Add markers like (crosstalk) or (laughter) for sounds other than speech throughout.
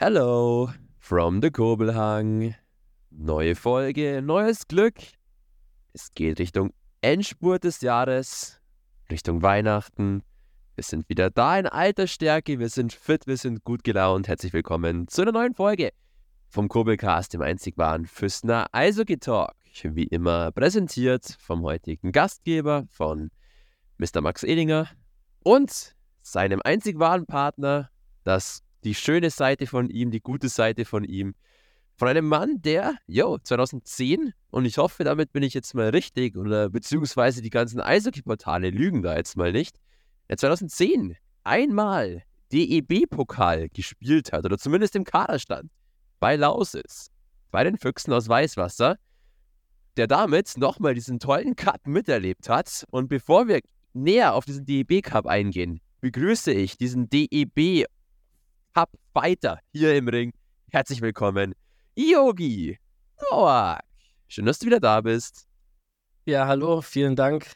Hello from the Kurbelhang. Neue Folge, neues Glück. Es geht Richtung Endspurt des Jahres, Richtung Weihnachten. Wir sind wieder da in alter Stärke, wir sind fit, wir sind gut gelaunt. Herzlich willkommen zu einer neuen Folge vom Kurbelcast, dem einzig wahren Füssner Eishockey Talk. Wie immer präsentiert vom heutigen Gastgeber, von Mr. Max Edinger und seinem einzig wahren Partner, das die schöne Seite von ihm, die gute Seite von ihm. Von einem Mann, der, jo, 2010, und ich hoffe, damit bin ich jetzt mal richtig, oder beziehungsweise die ganzen Eishockey-Portale lügen da jetzt mal nicht, der 2010 einmal DEB-Pokal gespielt hat, oder zumindest im Kader stand, bei Lausis, bei den Füchsen aus Weißwasser, der damit nochmal diesen tollen Cup miterlebt hat. Und bevor wir näher auf diesen DEB-Cup eingehen, begrüße ich diesen DEB Cup Fighter hier im Ring. Herzlich willkommen, Yogi Noak. Schön, dass du wieder da bist. Ja, hallo, vielen Dank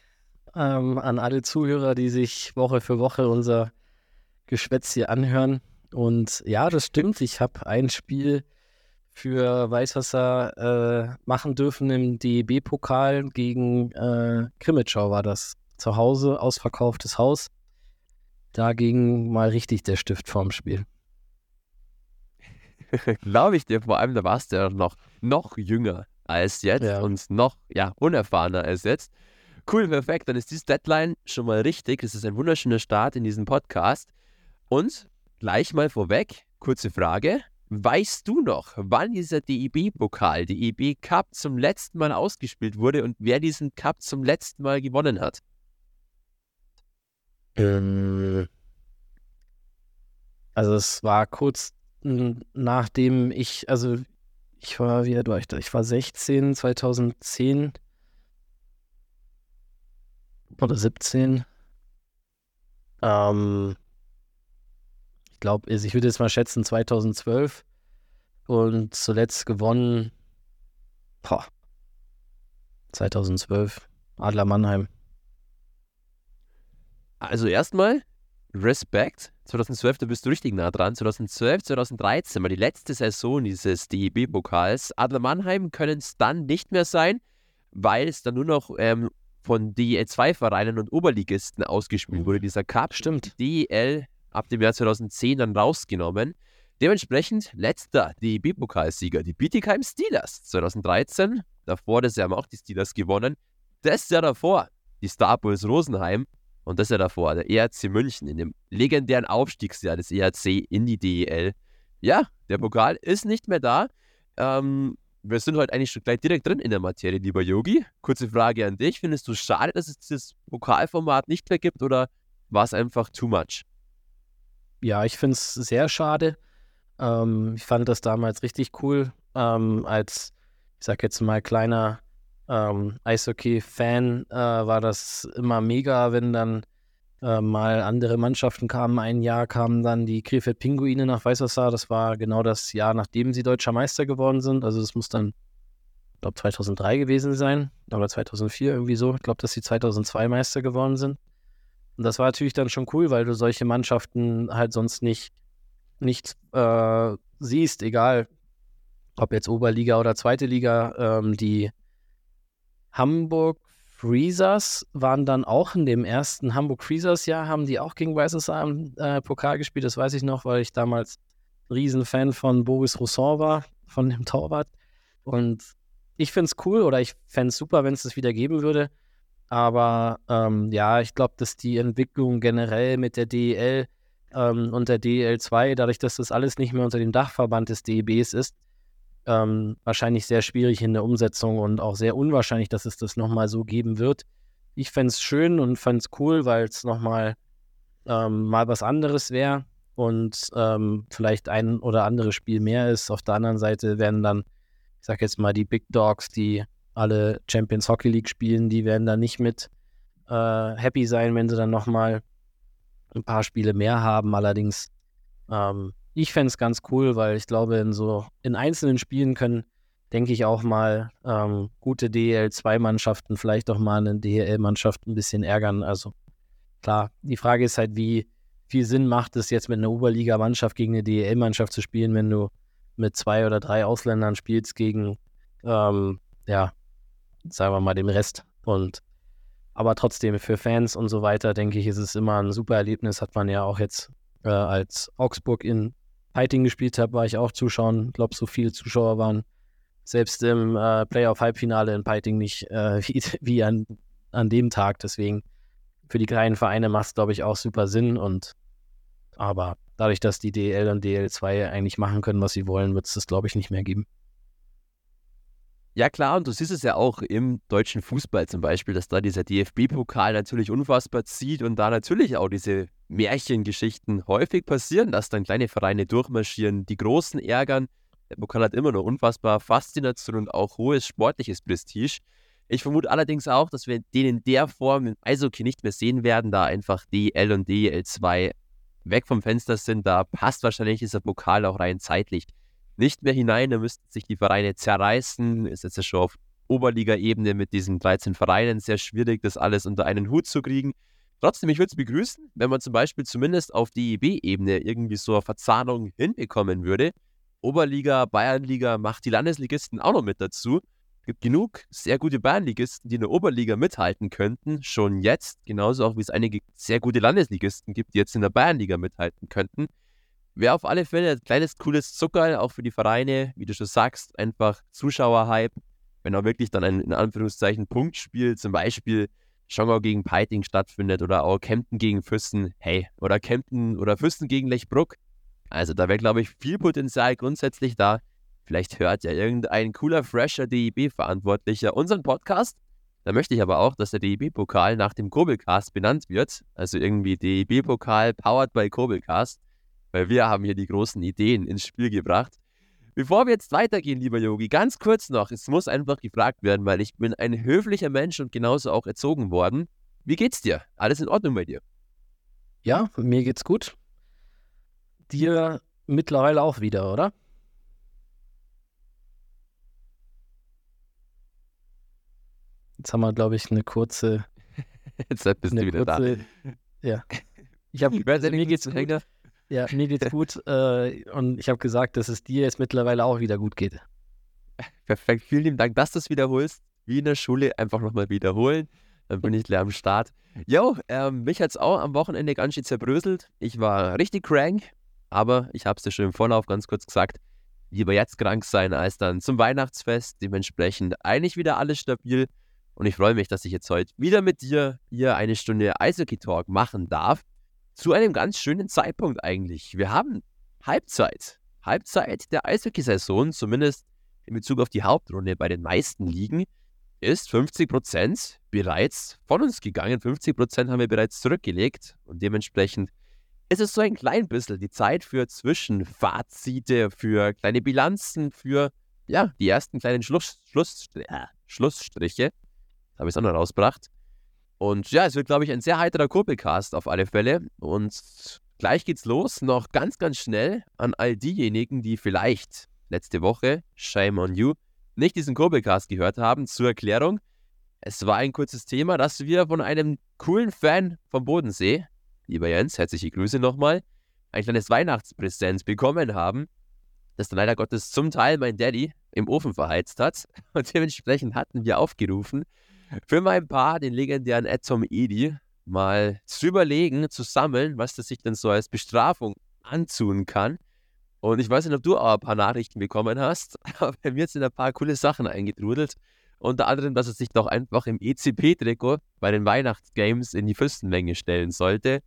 ähm, an alle Zuhörer, die sich Woche für Woche unser Geschwätz hier anhören. Und ja, das stimmt. Ich habe ein Spiel für Weißwasser äh, machen dürfen im DEB-Pokal gegen äh, Krimitschau war das. Zu Hause, ausverkauftes Haus. Da ging mal richtig der Stift vorm Spiel. (laughs) Glaube ich dir, vor allem, da warst du ja noch, noch jünger als jetzt ja. und noch ja, unerfahrener als jetzt. Cool, perfekt. Dann ist diese Deadline schon mal richtig. Das ist ein wunderschöner Start in diesem Podcast. Und gleich mal vorweg, kurze Frage. Weißt du noch, wann dieser DEB-Pokal, DEB Cup zum letzten Mal ausgespielt wurde und wer diesen Cup zum letzten Mal gewonnen hat? Ähm, also es war kurz nachdem ich, also ich war, wie alt war ich da? Ich war 16, 2010 oder 17. Ähm, ich glaube, also ich würde jetzt mal schätzen 2012 und zuletzt gewonnen, boah, 2012, Adler Mannheim. Also erstmal Respekt. 2012, da bist du richtig nah dran. 2012, 2013 war die letzte Saison dieses DEB-Pokals. Adler Mannheim können es dann nicht mehr sein, weil es dann nur noch ähm, von DEL2-Vereinen und Oberligisten ausgespielt wurde. Dieser Cup, stimmt. DEL ab dem Jahr 2010 dann rausgenommen. Dementsprechend letzter DEB-Pokalsieger, die Bietigheim Steelers 2013. Davor das Jahr haben auch die Steelers gewonnen. Das Jahr davor die Star Bulls Rosenheim und das Jahr davor, der ERC München in dem legendären Aufstiegsjahr des ERC in die DEL. Ja, der Pokal ist nicht mehr da. Ähm, wir sind heute eigentlich schon gleich direkt drin in der Materie, lieber Yogi. Kurze Frage an dich. Findest du schade, dass es dieses Pokalformat nicht mehr gibt oder war es einfach too much? Ja, ich finde es sehr schade. Ähm, ich fand das damals richtig cool, ähm, als, ich sag jetzt mal, kleiner ähm, Eishockey-Fan äh, war das immer mega, wenn dann äh, mal andere Mannschaften kamen. Ein Jahr kamen dann die Krefeld Pinguine nach Weißwasser. Das war genau das Jahr, nachdem sie deutscher Meister geworden sind. Also das muss dann, ich glaube, 2003 gewesen sein oder 2004 irgendwie so. Ich glaube, dass sie 2002 Meister geworden sind. Und das war natürlich dann schon cool, weil du solche Mannschaften halt sonst nicht, nicht äh, siehst, egal ob jetzt Oberliga oder zweite Liga, ähm, die Hamburg Freezers waren dann auch in dem ersten Hamburg Freezers-Jahr, haben die auch gegen Weißes im äh, Pokal gespielt. Das weiß ich noch, weil ich damals Riesenfan von Boris Rousson war, von dem (laughs) Torwart. Und ich finde es cool oder ich fände es super, wenn es das wieder geben würde. Aber ähm, ja, ich glaube, dass die Entwicklung generell mit der DEL ähm, und der DEL 2, dadurch, dass das alles nicht mehr unter dem Dachverband des DEBs ist, ähm, wahrscheinlich sehr schwierig in der Umsetzung und auch sehr unwahrscheinlich, dass es das nochmal so geben wird. Ich fände es schön und fände es cool, weil es nochmal ähm, mal was anderes wäre und ähm, vielleicht ein oder andere Spiel mehr ist. Auf der anderen Seite werden dann, ich sag jetzt mal, die Big Dogs, die alle Champions Hockey League spielen, die werden dann nicht mit äh, happy sein, wenn sie dann nochmal ein paar Spiele mehr haben. Allerdings ähm, ich fände es ganz cool, weil ich glaube, in so in einzelnen Spielen können, denke ich, auch mal ähm, gute DL2-Mannschaften vielleicht auch mal eine DL-Mannschaft ein bisschen ärgern. Also klar, die Frage ist halt, wie viel Sinn macht es jetzt mit einer Oberliga-Mannschaft gegen eine DEL-Mannschaft zu spielen, wenn du mit zwei oder drei Ausländern spielst gegen, ähm, ja, sagen wir mal, dem Rest. Und aber trotzdem für Fans und so weiter, denke ich, ist es immer ein super Erlebnis. Hat man ja auch jetzt, äh, als Augsburg in Heiting gespielt hat, war ich auch zuschauen. Ich glaube, so viele Zuschauer waren selbst im äh, Playoff-Halbfinale in Peiting nicht äh, (laughs) wie, wie an, an dem Tag. Deswegen für die kleinen Vereine macht es, glaube ich, auch super Sinn. Und aber dadurch, dass die DL und DL2 eigentlich machen können, was sie wollen, wird es das, glaube ich, nicht mehr geben. Ja klar, und du siehst es ja auch im deutschen Fußball zum Beispiel, dass da dieser DFB-Pokal natürlich unfassbar zieht und da natürlich auch diese Märchengeschichten häufig passieren, dass dann kleine Vereine durchmarschieren, die Großen ärgern. Der Pokal hat immer noch unfassbar Faszination und auch hohes sportliches Prestige. Ich vermute allerdings auch, dass wir den in der Form im Eishockey nicht mehr sehen werden, da einfach DL und DL2 weg vom Fenster sind. Da passt wahrscheinlich dieser Pokal auch rein zeitlich nicht mehr hinein. Da müssten sich die Vereine zerreißen. Ist jetzt ja schon auf Oberliga-Ebene mit diesen 13 Vereinen sehr schwierig, das alles unter einen Hut zu kriegen. Trotzdem, ich würde es begrüßen, wenn man zum Beispiel zumindest auf DEB-Ebene irgendwie so eine Verzahnung hinbekommen würde. Oberliga, Bayernliga macht die Landesligisten auch noch mit dazu. Es gibt genug sehr gute Bayernligisten, die in der Oberliga mithalten könnten, schon jetzt, genauso auch wie es einige sehr gute Landesligisten gibt, die jetzt in der Bayernliga mithalten könnten. Wäre auf alle Fälle ein kleines, cooles Zuckerl, auch für die Vereine, wie du schon sagst, einfach Zuschauerhype. Wenn auch wirklich dann ein, in Anführungszeichen, Punktspiel, zum Beispiel Schongau gegen Peiting stattfindet oder auch Kempten gegen Füssen, hey, oder Kempten oder Füssen gegen Lechbruck. Also da wäre, glaube ich, viel Potenzial grundsätzlich da. Vielleicht hört ja irgendein cooler, fresher DEB-Verantwortlicher unseren Podcast. Da möchte ich aber auch, dass der DEB-Pokal nach dem Kobelcast benannt wird. Also irgendwie DEB-Pokal powered by Kobelcast weil wir haben hier die großen Ideen ins Spiel gebracht. Bevor wir jetzt weitergehen, lieber Yogi, ganz kurz noch, es muss einfach gefragt werden, weil ich bin ein höflicher Mensch und genauso auch erzogen worden. Wie geht's dir? Alles in Ordnung bei dir? Ja, mir geht's gut. Dir mittlerweile auch wieder, oder? Jetzt haben wir, glaube ich, eine kurze. (laughs) Jetzt bist du wieder kurze, da. Ja. Ich habe (laughs) mir geht's gut. Ja, mir geht's gut. Äh, und ich habe gesagt, dass es dir jetzt mittlerweile auch wieder gut geht. Perfekt. Vielen lieben Dank, dass du es wiederholst. Wie in der Schule einfach nochmal wiederholen. Dann bin ich gleich am Start. Jo, ähm, mich hat es auch am Wochenende ganz schön zerbröselt. Ich war richtig crank, aber ich habe es dir schon im Vorlauf ganz kurz gesagt. Lieber jetzt krank sein als dann zum Weihnachtsfest. Dementsprechend eigentlich wieder alles stabil. Und ich freue mich, dass ich jetzt heute wieder mit dir hier eine Stunde Eishockey Talk machen darf zu einem ganz schönen Zeitpunkt eigentlich. Wir haben Halbzeit. Halbzeit der Eishockey-Saison, zumindest in Bezug auf die Hauptrunde bei den meisten Ligen, ist 50% bereits von uns gegangen. 50% haben wir bereits zurückgelegt und dementsprechend ist es so ein klein bisschen die Zeit für Zwischenfazite, für kleine Bilanzen, für ja, die ersten kleinen Schluss, Schluss, äh, Schlussstriche. Habe ich es auch noch rausgebracht. Und ja, es wird, glaube ich, ein sehr heiterer Kurbelcast auf alle Fälle. Und gleich geht's los. Noch ganz, ganz schnell an all diejenigen, die vielleicht letzte Woche, shame on you, nicht diesen Kurbelcast gehört haben. Zur Erklärung, es war ein kurzes Thema, das wir von einem coolen Fan vom Bodensee, lieber Jens, herzliche Grüße nochmal, ein kleines Weihnachtspräsent bekommen haben, das dann leider Gottes zum Teil mein Daddy im Ofen verheizt hat. Und dementsprechend hatten wir aufgerufen, für mein Paar, den legendären Tom Edi, mal zu überlegen, zu sammeln, was das sich denn so als Bestrafung antun kann. Und ich weiß nicht, ob du auch ein paar Nachrichten bekommen hast, (laughs) aber bei mir sind ein paar coole Sachen eingetrudelt. Unter anderem, dass er sich doch einfach im ECP-Trikot bei den Weihnachtsgames in die Fürstenmenge stellen sollte.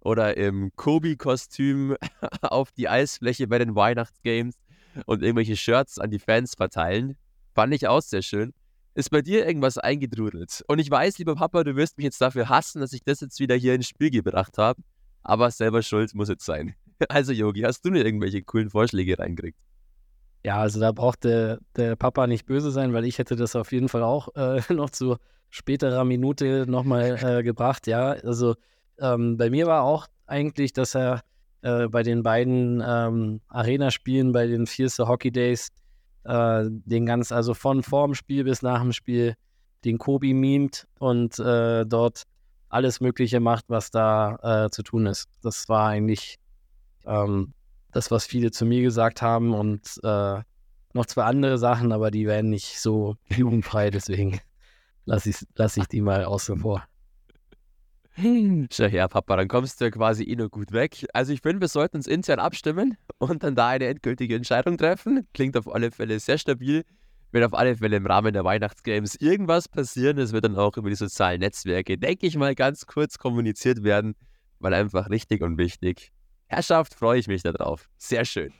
Oder im Kobi-Kostüm (laughs) auf die Eisfläche bei den Weihnachtsgames und irgendwelche Shirts an die Fans verteilen. Fand ich auch sehr schön ist bei dir irgendwas eingedrudelt. Und ich weiß, lieber Papa, du wirst mich jetzt dafür hassen, dass ich das jetzt wieder hier ins Spiel gebracht habe. Aber selber schuld muss es sein. (laughs) Also, Yogi, hast du mir irgendwelche coolen Vorschläge reingekriegt? Ja, also da braucht der, der Papa nicht böse sein, weil ich hätte das auf jeden Fall auch äh, (laughs) noch zu späterer Minute nochmal äh, gebracht. Ja, also ähm, bei mir war auch eigentlich, dass er äh, bei den beiden ähm, Arena-Spielen, bei den Fierce Hockey Days, äh, den ganz, also von vorm Spiel bis nach dem Spiel, den Kobi mimt und äh, dort alles Mögliche macht, was da äh, zu tun ist. Das war eigentlich ähm, das, was viele zu mir gesagt haben und äh, noch zwei andere Sachen, aber die werden nicht so (laughs) jugendfrei, deswegen lasse ich, lass ich die mal außen vor. (laughs) Schau her, Papa, dann kommst du ja quasi eh nur gut weg. Also ich finde, wir sollten uns intern abstimmen und dann da eine endgültige Entscheidung treffen. Klingt auf alle Fälle sehr stabil. Wird auf alle Fälle im Rahmen der Weihnachtsgames irgendwas passieren. Es wird dann auch über die sozialen Netzwerke, denke ich mal, ganz kurz kommuniziert werden, weil einfach richtig und wichtig. Herrschaft, freue ich mich darauf. Sehr schön.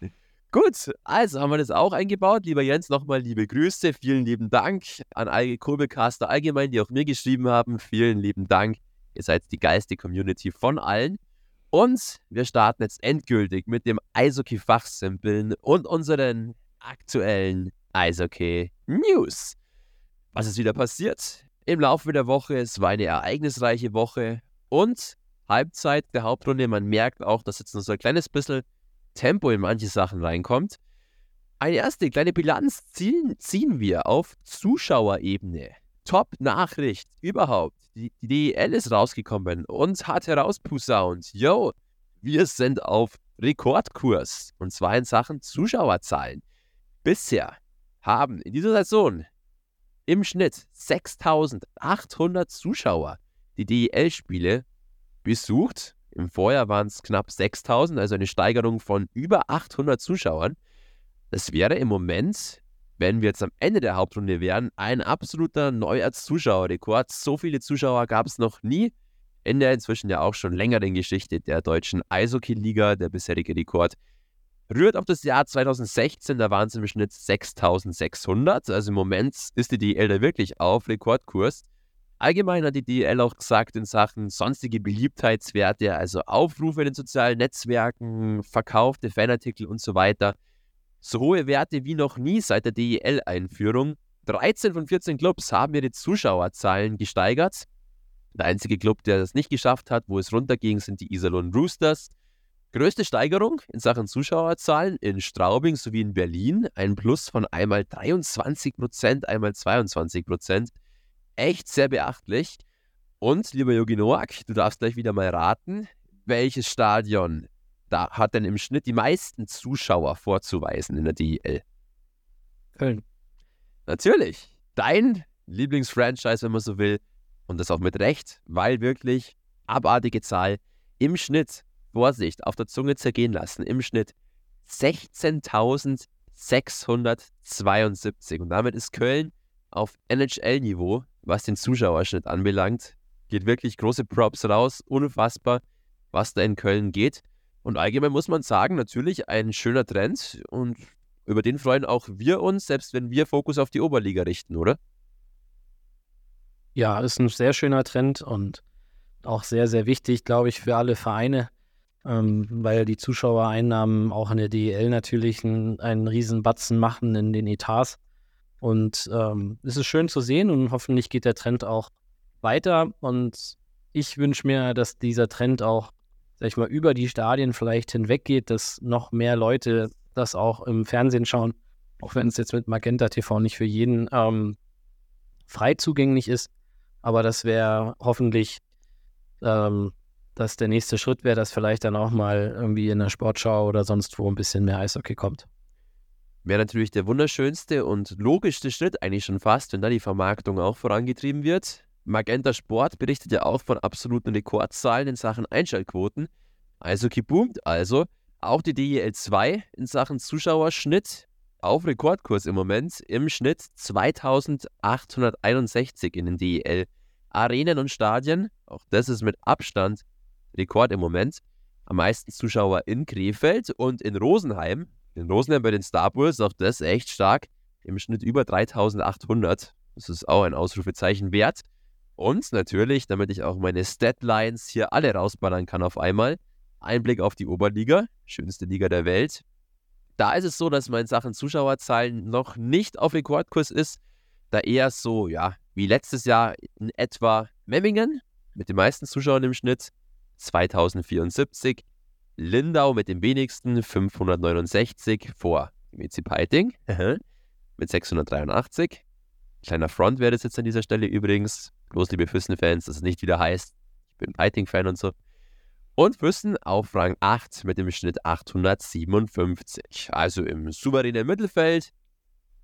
Gut, also haben wir das auch eingebaut. Lieber Jens, nochmal liebe Grüße. Vielen lieben Dank an alle Kurbelcaster allgemein, die auch mir geschrieben haben. Vielen lieben Dank. Ihr seid die geilste Community von allen. Und wir starten jetzt endgültig mit dem Eishockey-Fachsimpeln und unseren aktuellen Eishockey-News. Was ist wieder passiert? Im Laufe der Woche, es war eine ereignisreiche Woche und Halbzeit der Hauptrunde. Man merkt auch, dass jetzt noch so ein kleines bisschen Tempo in manche Sachen reinkommt. Eine erste kleine Bilanz ziehen, ziehen wir auf Zuschauerebene. Top-Nachricht überhaupt. Die, DEL ist rausgekommen und hat herausposaunt, yo, wir sind auf Rekordkurs. Und zwar in Sachen Zuschauerzahlen. Bisher haben in dieser Saison im Schnitt 6800 Zuschauer die DEL-Spiele besucht. Im Vorjahr waren es knapp 6000, also eine Steigerung von über 800 Zuschauern. Das wäre im Moment wenn wir jetzt am Ende der Hauptrunde wären, ein absoluter neuer Zuschauerrekord. So viele Zuschauer gab es noch nie in der inzwischen ja auch schon längeren Geschichte der deutschen Eishockey-Liga. Der bisherige Rekord rührt auf das Jahr 2016, da waren es im Schnitt 6600. Also im Moment ist die DL da wirklich auf Rekordkurs. Allgemein hat die DL auch gesagt in Sachen sonstige Beliebtheitswerte, also Aufrufe in den sozialen Netzwerken, verkaufte Fanartikel und so weiter – so hohe Werte wie noch nie seit der DEL-Einführung. 13 von 14 Clubs haben ihre Zuschauerzahlen gesteigert. Der einzige Club, der das nicht geschafft hat, wo es runterging, sind die Iserlohn Roosters. Größte Steigerung in Sachen Zuschauerzahlen in Straubing sowie in Berlin. Ein Plus von einmal 23 Prozent, einmal 22 Prozent. Echt sehr beachtlich. Und, lieber Jogi Noak, du darfst gleich wieder mal raten, welches Stadion da hat denn im Schnitt die meisten Zuschauer vorzuweisen in der DEL? Köln. Natürlich. Dein Lieblingsfranchise, wenn man so will. Und das auch mit Recht, weil wirklich abartige Zahl. Im Schnitt, Vorsicht, auf der Zunge zergehen lassen, im Schnitt 16.672. Und damit ist Köln auf NHL-Niveau, was den Zuschauerschnitt anbelangt. Geht wirklich große Props raus. Unfassbar, was da in Köln geht. Und allgemein muss man sagen, natürlich ein schöner Trend und über den freuen auch wir uns, selbst wenn wir Fokus auf die Oberliga richten, oder? Ja, ist ein sehr schöner Trend und auch sehr, sehr wichtig, glaube ich, für alle Vereine, ähm, weil die Zuschauereinnahmen auch in der DEL natürlich einen, einen riesen Batzen machen in den Etats. Und ähm, es ist schön zu sehen und hoffentlich geht der Trend auch weiter. Und ich wünsche mir, dass dieser Trend auch sag ich mal, über die Stadien vielleicht hinweggeht, dass noch mehr Leute das auch im Fernsehen schauen, auch wenn es jetzt mit Magenta TV nicht für jeden ähm, frei zugänglich ist. Aber das wäre hoffentlich, ähm, dass der nächste Schritt wäre, dass vielleicht dann auch mal irgendwie in der Sportschau oder sonst wo ein bisschen mehr Eishockey kommt. Wäre natürlich der wunderschönste und logischste Schritt eigentlich schon fast, wenn da die Vermarktung auch vorangetrieben wird. Magenta Sport berichtet ja auch von absoluten Rekordzahlen in Sachen Einschaltquoten. Eishockey boomt also. Auch die DEL 2 in Sachen Zuschauerschnitt auf Rekordkurs im Moment. Im Schnitt 2861 in den DEL Arenen und Stadien. Auch das ist mit Abstand Rekord im Moment. Am meisten Zuschauer in Krefeld und in Rosenheim. In Rosenheim bei den Star Bulls, auch das echt stark. Im Schnitt über 3800. Das ist auch ein Ausrufezeichen wert. Und natürlich, damit ich auch meine Statlines hier alle rausballern kann auf einmal, Einblick auf die Oberliga, schönste Liga der Welt. Da ist es so, dass man in Sachen Zuschauerzahlen noch nicht auf Rekordkurs ist, da eher so, ja, wie letztes Jahr in etwa Memmingen mit den meisten Zuschauern im Schnitt 2074, Lindau mit den wenigsten 569 vor WC Peiting (laughs) mit 683. Kleiner Front wäre das jetzt an dieser Stelle übrigens. Bloß, liebe Füssen-Fans, dass es nicht wieder heißt, bin Fighting-Fan und so. Und Füssen auf Rang 8 mit dem Schnitt 857. Also im souveränen Mittelfeld.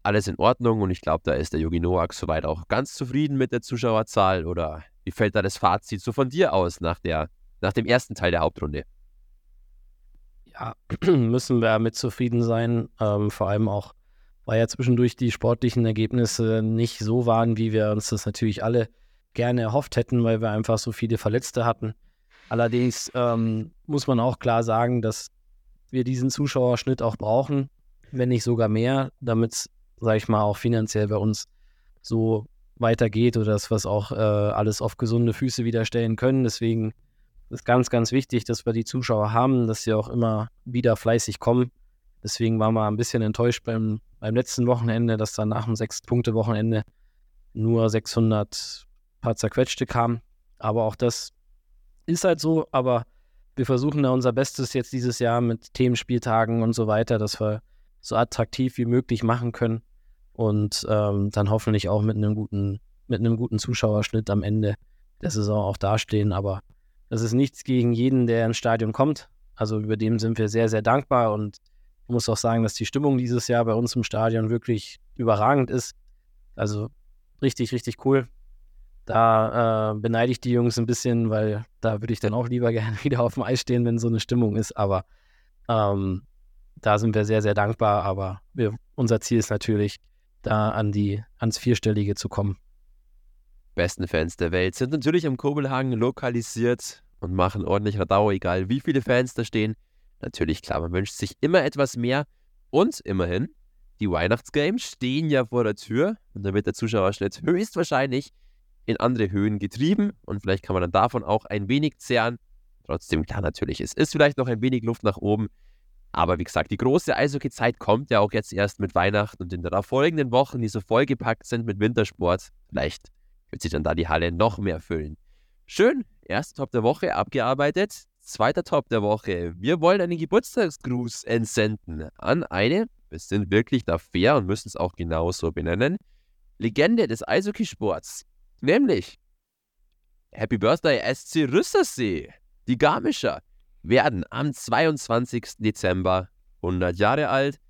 Alles in Ordnung und ich glaube, da ist der Yogi Noak soweit auch ganz zufrieden mit der Zuschauerzahl. Oder wie fällt da das Fazit so von dir aus nach, der, nach dem ersten Teil der Hauptrunde? Ja, (clears throat) müssen wir mit zufrieden sein. Ähm, vor allem auch, weil ja zwischendurch die sportlichen Ergebnisse nicht so waren, wie wir uns das natürlich alle gerne erhofft hätten, weil wir einfach so viele Verletzte hatten. Allerdings ähm, muss man auch klar sagen, dass wir diesen Zuschauerschnitt auch brauchen, wenn nicht sogar mehr, damit es, sage ich mal, auch finanziell bei uns so weitergeht oder dass wir es auch äh, alles auf gesunde Füße wieder stellen können. Deswegen ist ganz, ganz wichtig, dass wir die Zuschauer haben, dass sie auch immer wieder fleißig kommen. Deswegen waren wir ein bisschen enttäuscht beim, beim letzten Wochenende, dass dann nach dem Sechs-Punkte-Wochenende nur 600 paar zerquetschte kamen. Aber auch das ist halt so. Aber wir versuchen da unser Bestes jetzt dieses Jahr mit Themenspieltagen und so weiter, dass wir so attraktiv wie möglich machen können und ähm, dann hoffentlich auch mit einem guten, mit einem guten Zuschauerschnitt am Ende der Saison auch dastehen. Aber das ist nichts gegen jeden, der ins Stadion kommt. Also über dem sind wir sehr, sehr dankbar und ich muss auch sagen, dass die Stimmung dieses Jahr bei uns im Stadion wirklich überragend ist. Also richtig, richtig cool. Da äh, beneide ich die Jungs ein bisschen, weil da würde ich dann auch lieber (laughs) gerne wieder auf dem Eis stehen, wenn so eine Stimmung ist. Aber ähm, da sind wir sehr, sehr dankbar. Aber wir, unser Ziel ist natürlich, da an die, ans Vierstellige zu kommen. Besten Fans der Welt sind natürlich am Kobelhang lokalisiert und machen ordentlich Radau, egal wie viele Fans da stehen. Natürlich, klar, man wünscht sich immer etwas mehr. Und immerhin, die Weihnachtsgames stehen ja vor der Tür und da wird der Zuschauerschnitt höchstwahrscheinlich in andere Höhen getrieben und vielleicht kann man dann davon auch ein wenig zehren. Trotzdem, klar, natürlich, es ist vielleicht noch ein wenig Luft nach oben. Aber wie gesagt, die große Eishockey-Zeit kommt ja auch jetzt erst mit Weihnachten und in den folgenden Wochen, die so vollgepackt sind mit Wintersport. Vielleicht wird sich dann da die Halle noch mehr füllen. Schön, erster Top der Woche abgearbeitet. Zweiter Top der Woche. Wir wollen einen Geburtstagsgruß entsenden an eine, wir sind wirklich da fair und müssen es auch genauso benennen, Legende des Eishockeysports. Nämlich Happy Birthday SC Rüssersee. Die Garmischer werden am 22. Dezember 100 Jahre alt,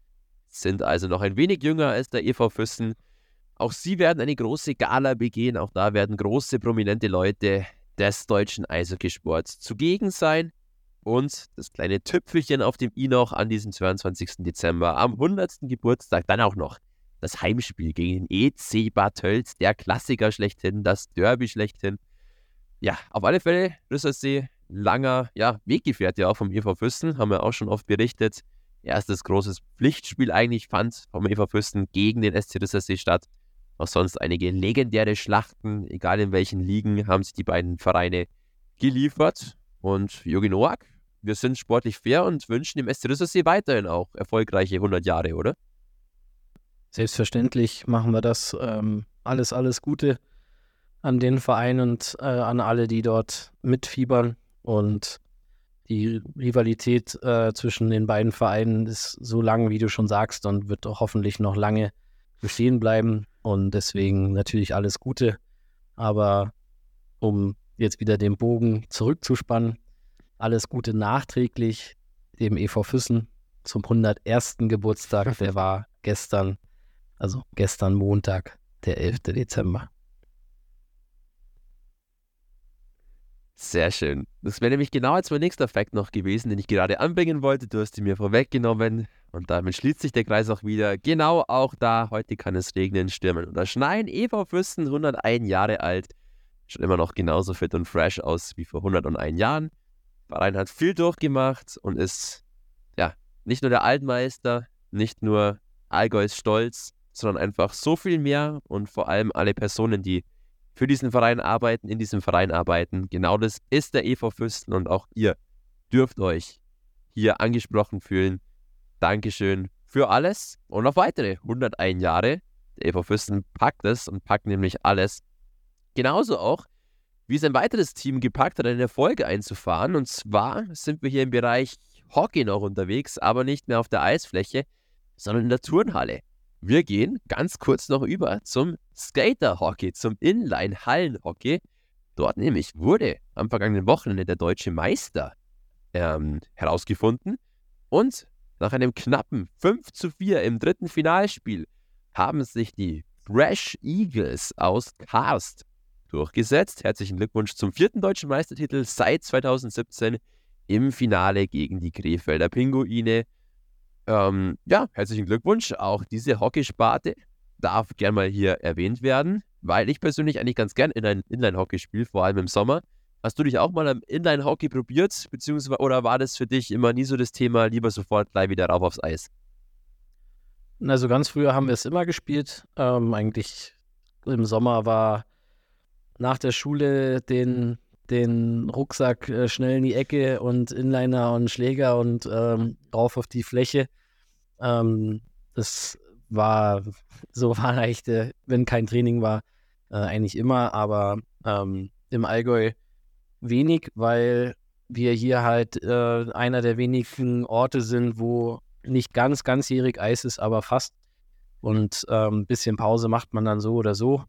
sind also noch ein wenig jünger als der EV Füssen. Auch sie werden eine große Gala begehen. Auch da werden große prominente Leute des deutschen Eishockeysports zugegen sein. Und das kleine Tüpfelchen auf dem i noch an diesem 22. Dezember, am 100. Geburtstag, dann auch noch das Heimspiel gegen den EC Bad Tölz, der Klassiker schlechthin, das Derby schlechthin. Ja, auf alle Fälle, Rüssersee, langer ja, Weggefährte auch vom EV Füssen, haben wir auch schon oft berichtet. Erstes großes Pflichtspiel eigentlich fand vom EV Füssen gegen den SC Rüssersee statt. Auch sonst einige legendäre Schlachten, egal in welchen Ligen, haben sich die beiden Vereine geliefert. Und Jogi Noak, wir sind sportlich fair und wünschen dem SC Rüssersee weiterhin auch erfolgreiche 100 Jahre, oder? Selbstverständlich machen wir das. Ähm, alles, alles Gute an den Verein und äh, an alle, die dort mitfiebern. Und die Rivalität äh, zwischen den beiden Vereinen ist so lang, wie du schon sagst, und wird auch hoffentlich noch lange bestehen bleiben. Und deswegen natürlich alles Gute. Aber um jetzt wieder den Bogen zurückzuspannen, alles Gute nachträglich dem EV Füssen zum 101. Geburtstag. Der war gestern also gestern Montag, der 11. Dezember. Sehr schön. Das wäre nämlich genau als mein nächster Fakt noch gewesen, den ich gerade anbringen wollte. Du hast ihn mir vorweggenommen und damit schließt sich der Kreis auch wieder. Genau auch da. Heute kann es regnen, stürmen oder schneien. Eva Fürsten, 101 Jahre alt. Schon immer noch genauso fit und fresh aus wie vor 101 Jahren. Verein hat viel durchgemacht und ist ja nicht nur der Altmeister, nicht nur Allgäus Stolz, sondern einfach so viel mehr und vor allem alle Personen, die für diesen Verein arbeiten, in diesem Verein arbeiten. Genau das ist der EV Fürsten und auch ihr dürft euch hier angesprochen fühlen. Dankeschön für alles und noch weitere 101 Jahre. Der EV Fürsten packt es und packt nämlich alles. Genauso auch, wie es ein weiteres Team gepackt hat, eine Erfolge einzufahren. Und zwar sind wir hier im Bereich Hockey noch unterwegs, aber nicht mehr auf der Eisfläche, sondern in der Turnhalle. Wir gehen ganz kurz noch über zum Skater-Hockey, zum Inline-Hallen-Hockey. Dort nämlich wurde am vergangenen Wochenende der deutsche Meister ähm, herausgefunden. Und nach einem knappen 5 zu 4 im dritten Finalspiel haben sich die Fresh Eagles aus Karst durchgesetzt. Herzlichen Glückwunsch zum vierten deutschen Meistertitel seit 2017 im Finale gegen die Krefelder Pinguine. Ähm, ja, herzlichen Glückwunsch. Auch diese Hockeysparte darf gern mal hier erwähnt werden, weil ich persönlich eigentlich ganz gern in ein Inline-Hockey spiele, vor allem im Sommer. Hast du dich auch mal am Inline-Hockey probiert, beziehungsweise oder war das für dich immer nie so das Thema, lieber sofort gleich wieder rauf aufs Eis? Also ganz früher haben wir es immer gespielt. Ähm, eigentlich im Sommer war nach der Schule den, den Rucksack äh, schnell in die Ecke und Inliner und Schläger und ähm, rauf auf die Fläche. Ähm, das war, (laughs) so war eigentlich, äh, wenn kein Training war, äh, eigentlich immer, aber ähm, im Allgäu wenig, weil wir hier halt äh, einer der wenigen Orte sind, wo nicht ganz ganzjährig Eis ist, aber fast. Und ein ähm, bisschen Pause macht man dann so oder so.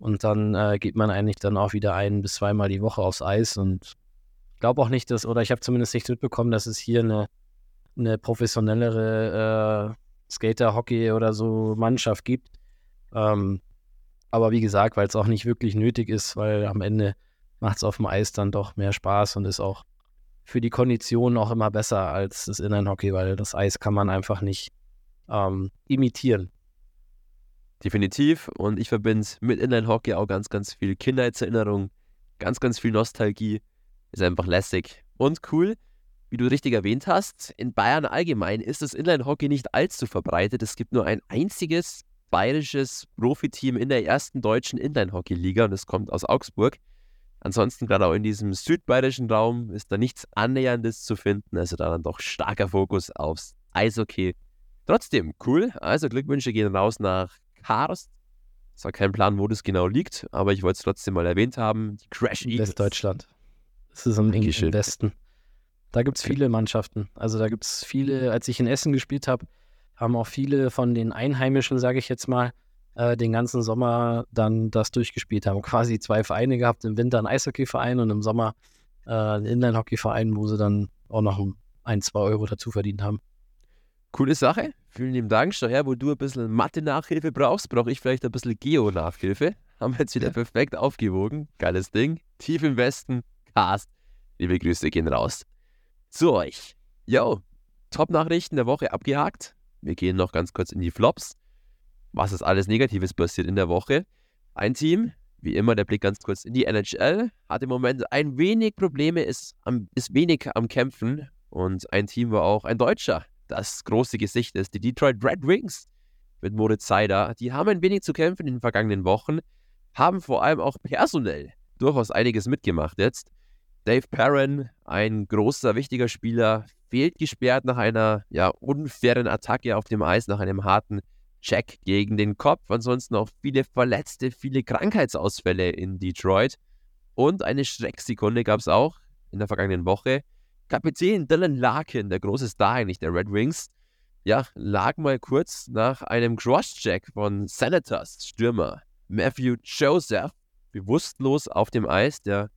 Und dann äh, geht man eigentlich dann auch wieder ein bis zweimal die Woche aufs Eis. Und ich glaube auch nicht, dass, oder ich habe zumindest nicht mitbekommen, dass es hier eine, eine professionellere äh, Skater, Hockey oder so Mannschaft gibt. Ähm, aber wie gesagt, weil es auch nicht wirklich nötig ist, weil am Ende macht es auf dem Eis dann doch mehr Spaß und ist auch für die Kondition auch immer besser als das Inline-Hockey, weil das Eis kann man einfach nicht ähm, imitieren. Definitiv. Und ich verbinde mit Inline-Hockey auch ganz, ganz viel Kindheitserinnerung, ganz, ganz viel Nostalgie. Ist einfach lässig und cool. Wie du richtig erwähnt hast, in Bayern allgemein ist das Inline-Hockey nicht allzu verbreitet. Es gibt nur ein einziges bayerisches Profiteam in der ersten deutschen Inline-Hockey-Liga und es kommt aus Augsburg. Ansonsten, gerade auch in diesem südbayerischen Raum, ist da nichts Annäherndes zu finden. Also da dann doch starker Fokus aufs Eishockey. Trotzdem, cool. Also Glückwünsche gehen raus nach Karst. Es war kein Plan, wo das genau liegt, aber ich wollte es trotzdem mal erwähnt haben. Die Crash Eagles. Westdeutschland. Das ist im, im Westen. Da gibt es viele Mannschaften. Also da gibt es viele, als ich in Essen gespielt habe, haben auch viele von den Einheimischen, sage ich jetzt mal, äh, den ganzen Sommer dann das durchgespielt haben. Quasi zwei Vereine gehabt, im Winter ein Eishockeyverein und im Sommer äh, einen Inline-Hockeyverein, wo sie dann auch noch ein, zwei Euro dazu verdient haben. Coole Sache. Vielen lieben Dank. Schau her, wo du ein bisschen Mathe-Nachhilfe brauchst, brauche ich vielleicht ein bisschen Geo-Nachhilfe. Haben wir jetzt wieder ja. perfekt aufgewogen. Geiles Ding. Tief im Westen. Cast. Liebe Grüße gehen raus. Zu euch. Yo, Top-Nachrichten der Woche abgehakt. Wir gehen noch ganz kurz in die Flops. Was ist alles Negatives passiert in der Woche? Ein Team, wie immer der Blick ganz kurz in die NHL, hat im Moment ein wenig Probleme, ist, am, ist wenig am Kämpfen. Und ein Team war auch ein Deutscher, das große Gesicht ist, die Detroit Red Wings mit Moritz Seider. Die haben ein wenig zu kämpfen in den vergangenen Wochen, haben vor allem auch personell durchaus einiges mitgemacht jetzt. Dave Perrin, ein großer, wichtiger Spieler, fehlt gesperrt nach einer ja, unfairen Attacke auf dem Eis, nach einem harten Check gegen den Kopf. Ansonsten auch viele Verletzte, viele Krankheitsausfälle in Detroit. Und eine Schrecksekunde gab es auch in der vergangenen Woche. Kapitän Dylan Larkin, der große Star eigentlich der Red Wings, ja, lag mal kurz nach einem Crosscheck von Senators Stürmer Matthew Joseph bewusstlos auf dem Eis. Der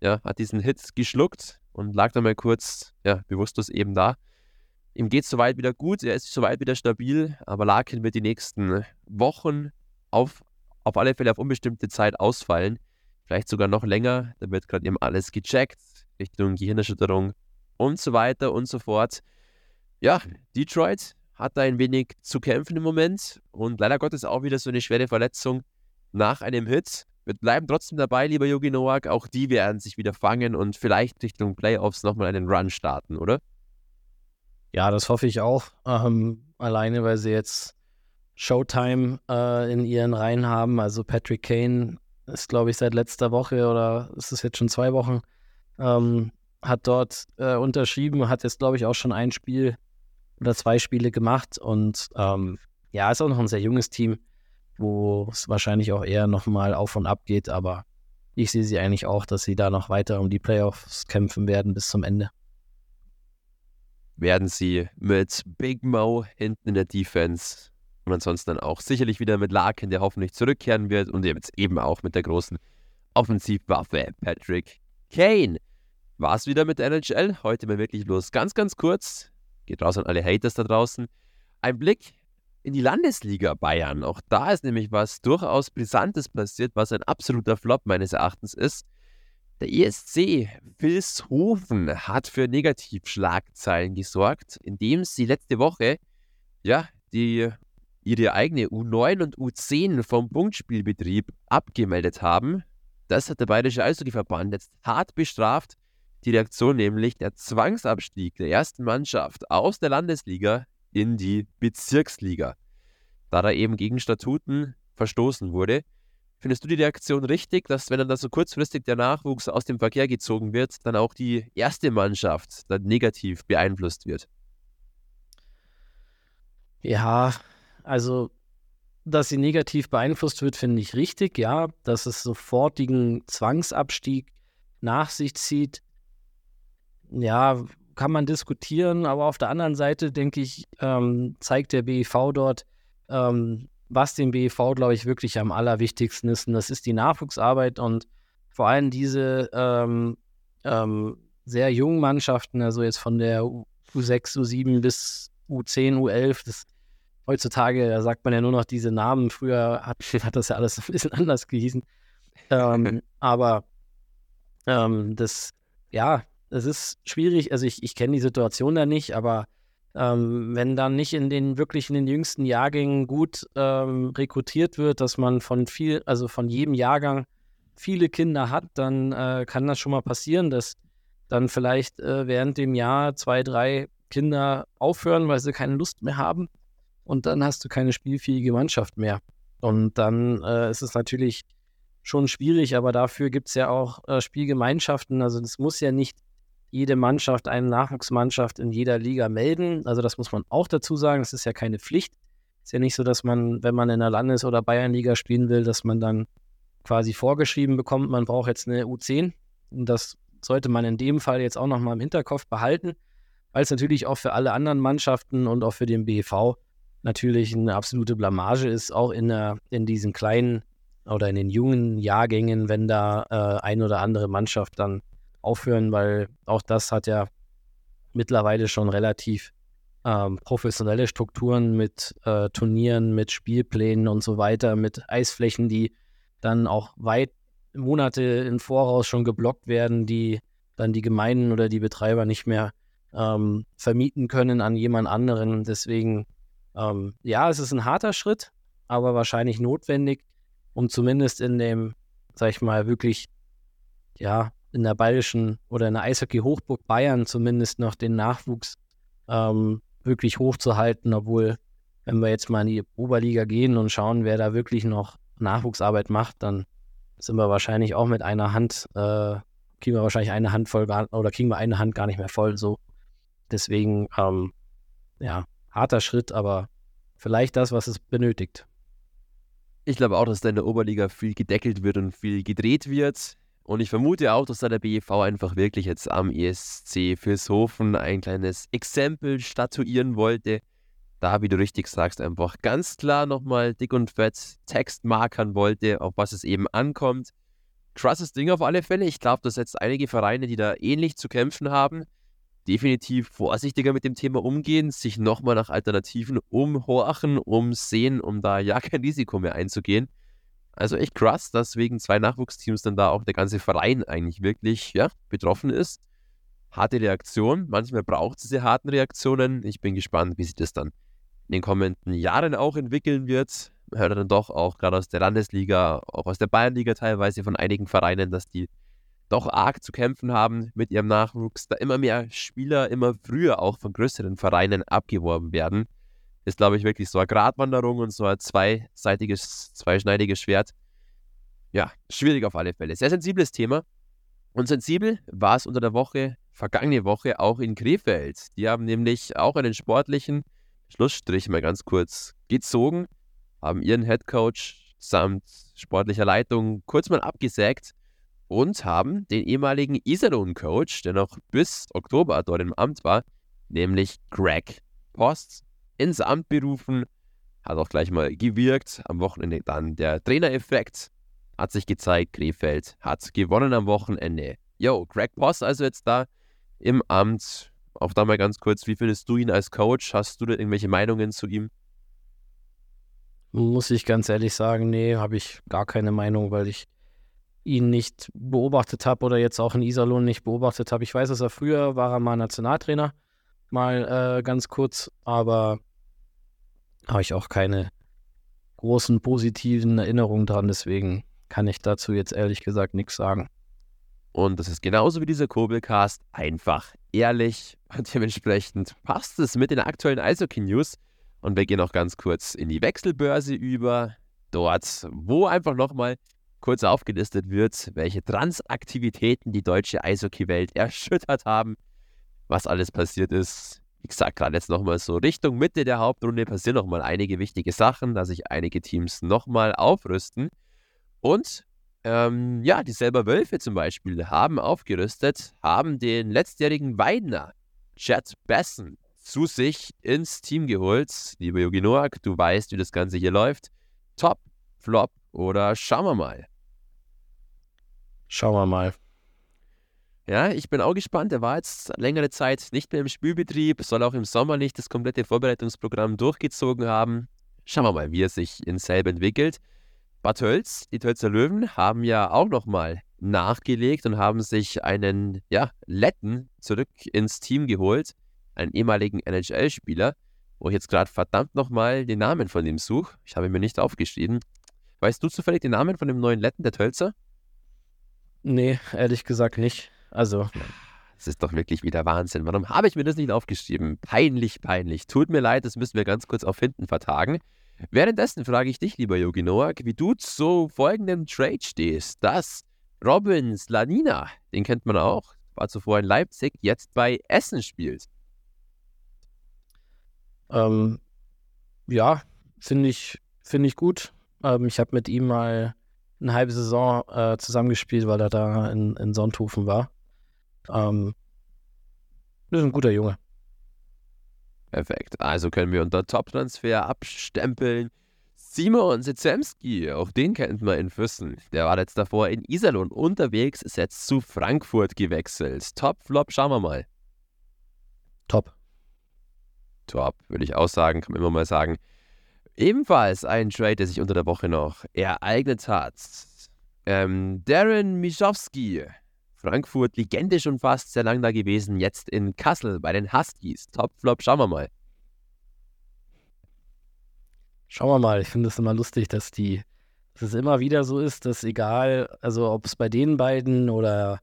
ja, hat diesen Hit geschluckt und lag dann mal kurz ja, bewusstlos eben da. Ihm geht es soweit wieder gut, er ist soweit wieder stabil, aber Larkin wird die nächsten Wochen auf, auf alle Fälle auf unbestimmte Zeit ausfallen. Vielleicht sogar noch länger. Da wird gerade eben alles gecheckt, Richtung Gehirnerschütterung und so weiter und so fort. Ja, Detroit hat da ein wenig zu kämpfen im Moment und leider Gottes auch wieder so eine schwere Verletzung nach einem Hit. Wir bleiben trotzdem dabei, lieber Yogi Noak. Auch die werden sich wieder fangen und vielleicht Richtung Playoffs nochmal einen Run starten, oder? Ja, das hoffe ich auch. Ähm, alleine, weil sie jetzt Showtime äh, in ihren Reihen haben. Also Patrick Kane ist, glaube ich, seit letzter Woche oder ist es jetzt schon zwei Wochen, ähm, hat dort äh, unterschrieben, hat jetzt, glaube ich, auch schon ein Spiel oder zwei Spiele gemacht. Und ähm, ja, ist auch noch ein sehr junges Team wo es wahrscheinlich auch eher nochmal auf und ab geht, aber ich sehe sie eigentlich auch, dass sie da noch weiter um die Playoffs kämpfen werden bis zum Ende. Werden sie mit Big Mo hinten in der Defense und ansonsten dann auch sicherlich wieder mit Larkin, der hoffentlich zurückkehren wird und jetzt eben auch mit der großen Offensivwaffe Patrick Kane. War es wieder mit der NHL? Heute mal wirklich bloß ganz, ganz kurz. Geht raus an alle Haters da draußen. Ein Blick in die Landesliga Bayern. Auch da ist nämlich was durchaus Brisantes passiert, was ein absoluter Flop meines Erachtens ist. Der ESC Vilshofen hat für Negativschlagzeilen gesorgt, indem sie letzte Woche ja, die, ihre eigene U9 und U10 vom Punktspielbetrieb abgemeldet haben. Das hat der Bayerische Eishockeyverband jetzt hart bestraft. Die Reaktion nämlich der Zwangsabstieg der ersten Mannschaft aus der Landesliga in die Bezirksliga, da da eben gegen Statuten verstoßen wurde. Findest du die Reaktion richtig, dass wenn dann so kurzfristig der Nachwuchs aus dem Verkehr gezogen wird, dann auch die erste Mannschaft dann negativ beeinflusst wird? Ja, also, dass sie negativ beeinflusst wird, finde ich richtig, ja. Dass es sofortigen Zwangsabstieg nach sich zieht, ja, kann man diskutieren, aber auf der anderen Seite, denke ich, ähm, zeigt der BEV dort, ähm, was dem BEV, glaube ich, wirklich am allerwichtigsten ist. Und das ist die Nachwuchsarbeit und vor allem diese ähm, ähm, sehr jungen Mannschaften, also jetzt von der U6, U7 bis U10, U11, das heutzutage, da sagt man ja nur noch diese Namen. Früher hat, (laughs) hat das ja alles ein bisschen anders gehießen. Ähm, (laughs) aber ähm, das, ja, es ist schwierig. Also ich, ich kenne die Situation da nicht, aber ähm, wenn dann nicht in den wirklich in den jüngsten Jahrgängen gut ähm, rekrutiert wird, dass man von viel, also von jedem Jahrgang viele Kinder hat, dann äh, kann das schon mal passieren, dass dann vielleicht äh, während dem Jahr zwei, drei Kinder aufhören, weil sie keine Lust mehr haben. Und dann hast du keine spielfähige Mannschaft mehr. Und dann äh, ist es natürlich schon schwierig, aber dafür gibt es ja auch äh, Spielgemeinschaften. Also es muss ja nicht jede Mannschaft eine Nachwuchsmannschaft in jeder Liga melden. Also das muss man auch dazu sagen. Das ist ja keine Pflicht. Ist ja nicht so, dass man, wenn man in der Landes- oder Bayernliga spielen will, dass man dann quasi vorgeschrieben bekommt, man braucht jetzt eine U10. Und das sollte man in dem Fall jetzt auch nochmal im Hinterkopf behalten, weil es natürlich auch für alle anderen Mannschaften und auch für den BEV natürlich eine absolute Blamage ist, auch in, der, in diesen kleinen oder in den jungen Jahrgängen, wenn da äh, ein oder andere Mannschaft dann aufhören, weil auch das hat ja mittlerweile schon relativ ähm, professionelle Strukturen mit äh, Turnieren, mit Spielplänen und so weiter, mit Eisflächen, die dann auch weit Monate im Voraus schon geblockt werden, die dann die Gemeinden oder die Betreiber nicht mehr ähm, vermieten können an jemand anderen. Deswegen, ähm, ja, es ist ein harter Schritt, aber wahrscheinlich notwendig, um zumindest in dem, sag ich mal, wirklich, ja, in der bayerischen oder in der Eishockey-Hochburg Bayern zumindest noch den Nachwuchs ähm, wirklich hochzuhalten, obwohl, wenn wir jetzt mal in die Oberliga gehen und schauen, wer da wirklich noch Nachwuchsarbeit macht, dann sind wir wahrscheinlich auch mit einer Hand, äh, kriegen wir wahrscheinlich eine Hand voll gar, oder kriegen wir eine Hand gar nicht mehr voll. So. Deswegen, ähm, ja, harter Schritt, aber vielleicht das, was es benötigt. Ich glaube auch, dass da in der Oberliga viel gedeckelt wird und viel gedreht wird. Und ich vermute auch, dass da der BEV einfach wirklich jetzt am ESC Vilshofen ein kleines Exempel statuieren wollte. Da, wie du richtig sagst, einfach ganz klar nochmal dick und fett Text markern wollte, auf was es eben ankommt. Krasses Ding auf alle Fälle. Ich glaube, dass jetzt einige Vereine, die da ähnlich zu kämpfen haben, definitiv vorsichtiger mit dem Thema umgehen, sich nochmal nach Alternativen umhorchen, umsehen, um da ja kein Risiko mehr einzugehen. Also echt krass, dass wegen zwei Nachwuchsteams dann da auch der ganze Verein eigentlich wirklich ja, betroffen ist. Harte Reaktion. Manchmal braucht es diese harten Reaktionen. Ich bin gespannt, wie sich das dann in den kommenden Jahren auch entwickeln wird. Man hört dann doch auch gerade aus der Landesliga, auch aus der Bayernliga teilweise von einigen Vereinen, dass die doch arg zu kämpfen haben mit ihrem Nachwuchs, da immer mehr Spieler immer früher auch von größeren Vereinen abgeworben werden ist, glaube ich, wirklich so eine Gratwanderung und so ein zweiseitiges, zweischneidiges Schwert. Ja, schwierig auf alle Fälle. Sehr sensibles Thema. Und sensibel war es unter der Woche, vergangene Woche, auch in Krefeld. Die haben nämlich auch einen sportlichen Schlussstrich mal ganz kurz gezogen, haben ihren Headcoach samt sportlicher Leitung kurz mal abgesägt und haben den ehemaligen Iserlohn-Coach, der noch bis Oktober dort im Amt war, nämlich Greg Post, ins Amt berufen. Hat auch gleich mal gewirkt. Am Wochenende dann der Trainereffekt hat sich gezeigt. Krefeld hat gewonnen am Wochenende. yo, Greg Boss also jetzt da im Amt. Auch da mal ganz kurz, wie findest du ihn als Coach? Hast du da irgendwelche Meinungen zu ihm? Muss ich ganz ehrlich sagen, nee, habe ich gar keine Meinung, weil ich ihn nicht beobachtet habe oder jetzt auch in Iserlohn nicht beobachtet habe. Ich weiß, dass er früher war er mal Nationaltrainer, mal äh, ganz kurz, aber habe ich auch keine großen positiven Erinnerungen dran, deswegen kann ich dazu jetzt ehrlich gesagt nichts sagen. Und das ist genauso wie dieser Kobelcast, einfach ehrlich und dementsprechend passt es mit den aktuellen Eishockey-News. Und wir gehen auch ganz kurz in die Wechselbörse über. Dort, wo einfach nochmal kurz aufgelistet wird, welche Transaktivitäten die deutsche Eishockey-Welt erschüttert haben, was alles passiert ist. Wie gesagt, gerade jetzt nochmal so Richtung Mitte der Hauptrunde passieren nochmal einige wichtige Sachen, da sich einige Teams nochmal aufrüsten. Und ähm, ja, die selber Wölfe zum Beispiel haben aufgerüstet, haben den letztjährigen Weidner, Chad Besson, zu sich ins Team geholt. Lieber Yogi Noak, du weißt, wie das Ganze hier läuft. Top, Flop oder schauen wir mal. Schauen wir mal. Ja, ich bin auch gespannt. Er war jetzt längere Zeit nicht mehr im Spielbetrieb, soll auch im Sommer nicht das komplette Vorbereitungsprogramm durchgezogen haben. Schauen wir mal, wie er sich in Selb entwickelt. Bad Tölz, die Tölzer Löwen, haben ja auch nochmal nachgelegt und haben sich einen ja, Letten zurück ins Team geholt, einen ehemaligen NHL-Spieler, wo ich jetzt gerade verdammt nochmal den Namen von ihm suche. Ich habe ihn mir nicht aufgeschrieben. Weißt du zufällig den Namen von dem neuen Letten der Tölzer? Nee, ehrlich gesagt nicht. Also. Das ist doch wirklich wieder Wahnsinn. Warum habe ich mir das nicht aufgeschrieben? Peinlich, peinlich. Tut mir leid, das müssen wir ganz kurz auf hinten vertagen. Währenddessen frage ich dich, lieber Yogi Noak, wie du zu folgendem Trade stehst. Das Robin Slanina, den kennt man auch, war zuvor in Leipzig, jetzt bei Essen spielt. Ähm, ja, finde ich, find ich gut. Ähm, ich habe mit ihm mal eine halbe Saison äh, zusammengespielt, weil er da in, in Sonthofen war. Ähm, das ist ein guter Junge. Perfekt. Also können wir unter Top-Transfer abstempeln. Simon Sezemski, auch den kennt man in Füssen. Der war jetzt davor in Iserlohn unterwegs, ist jetzt zu Frankfurt gewechselt. Top, Flop, schauen wir mal. Top. Top, würde ich auch sagen, kann man immer mal sagen. Ebenfalls ein Trade, der sich unter der Woche noch ereignet hat. Ähm, Darren Mischowski Frankfurt, Legende schon fast, sehr lang da gewesen, jetzt in Kassel bei den Huskies. Top Flop, schauen wir mal. Schauen wir mal, ich finde es immer lustig, dass die, dass es immer wieder so ist, dass egal, also ob es bei den beiden oder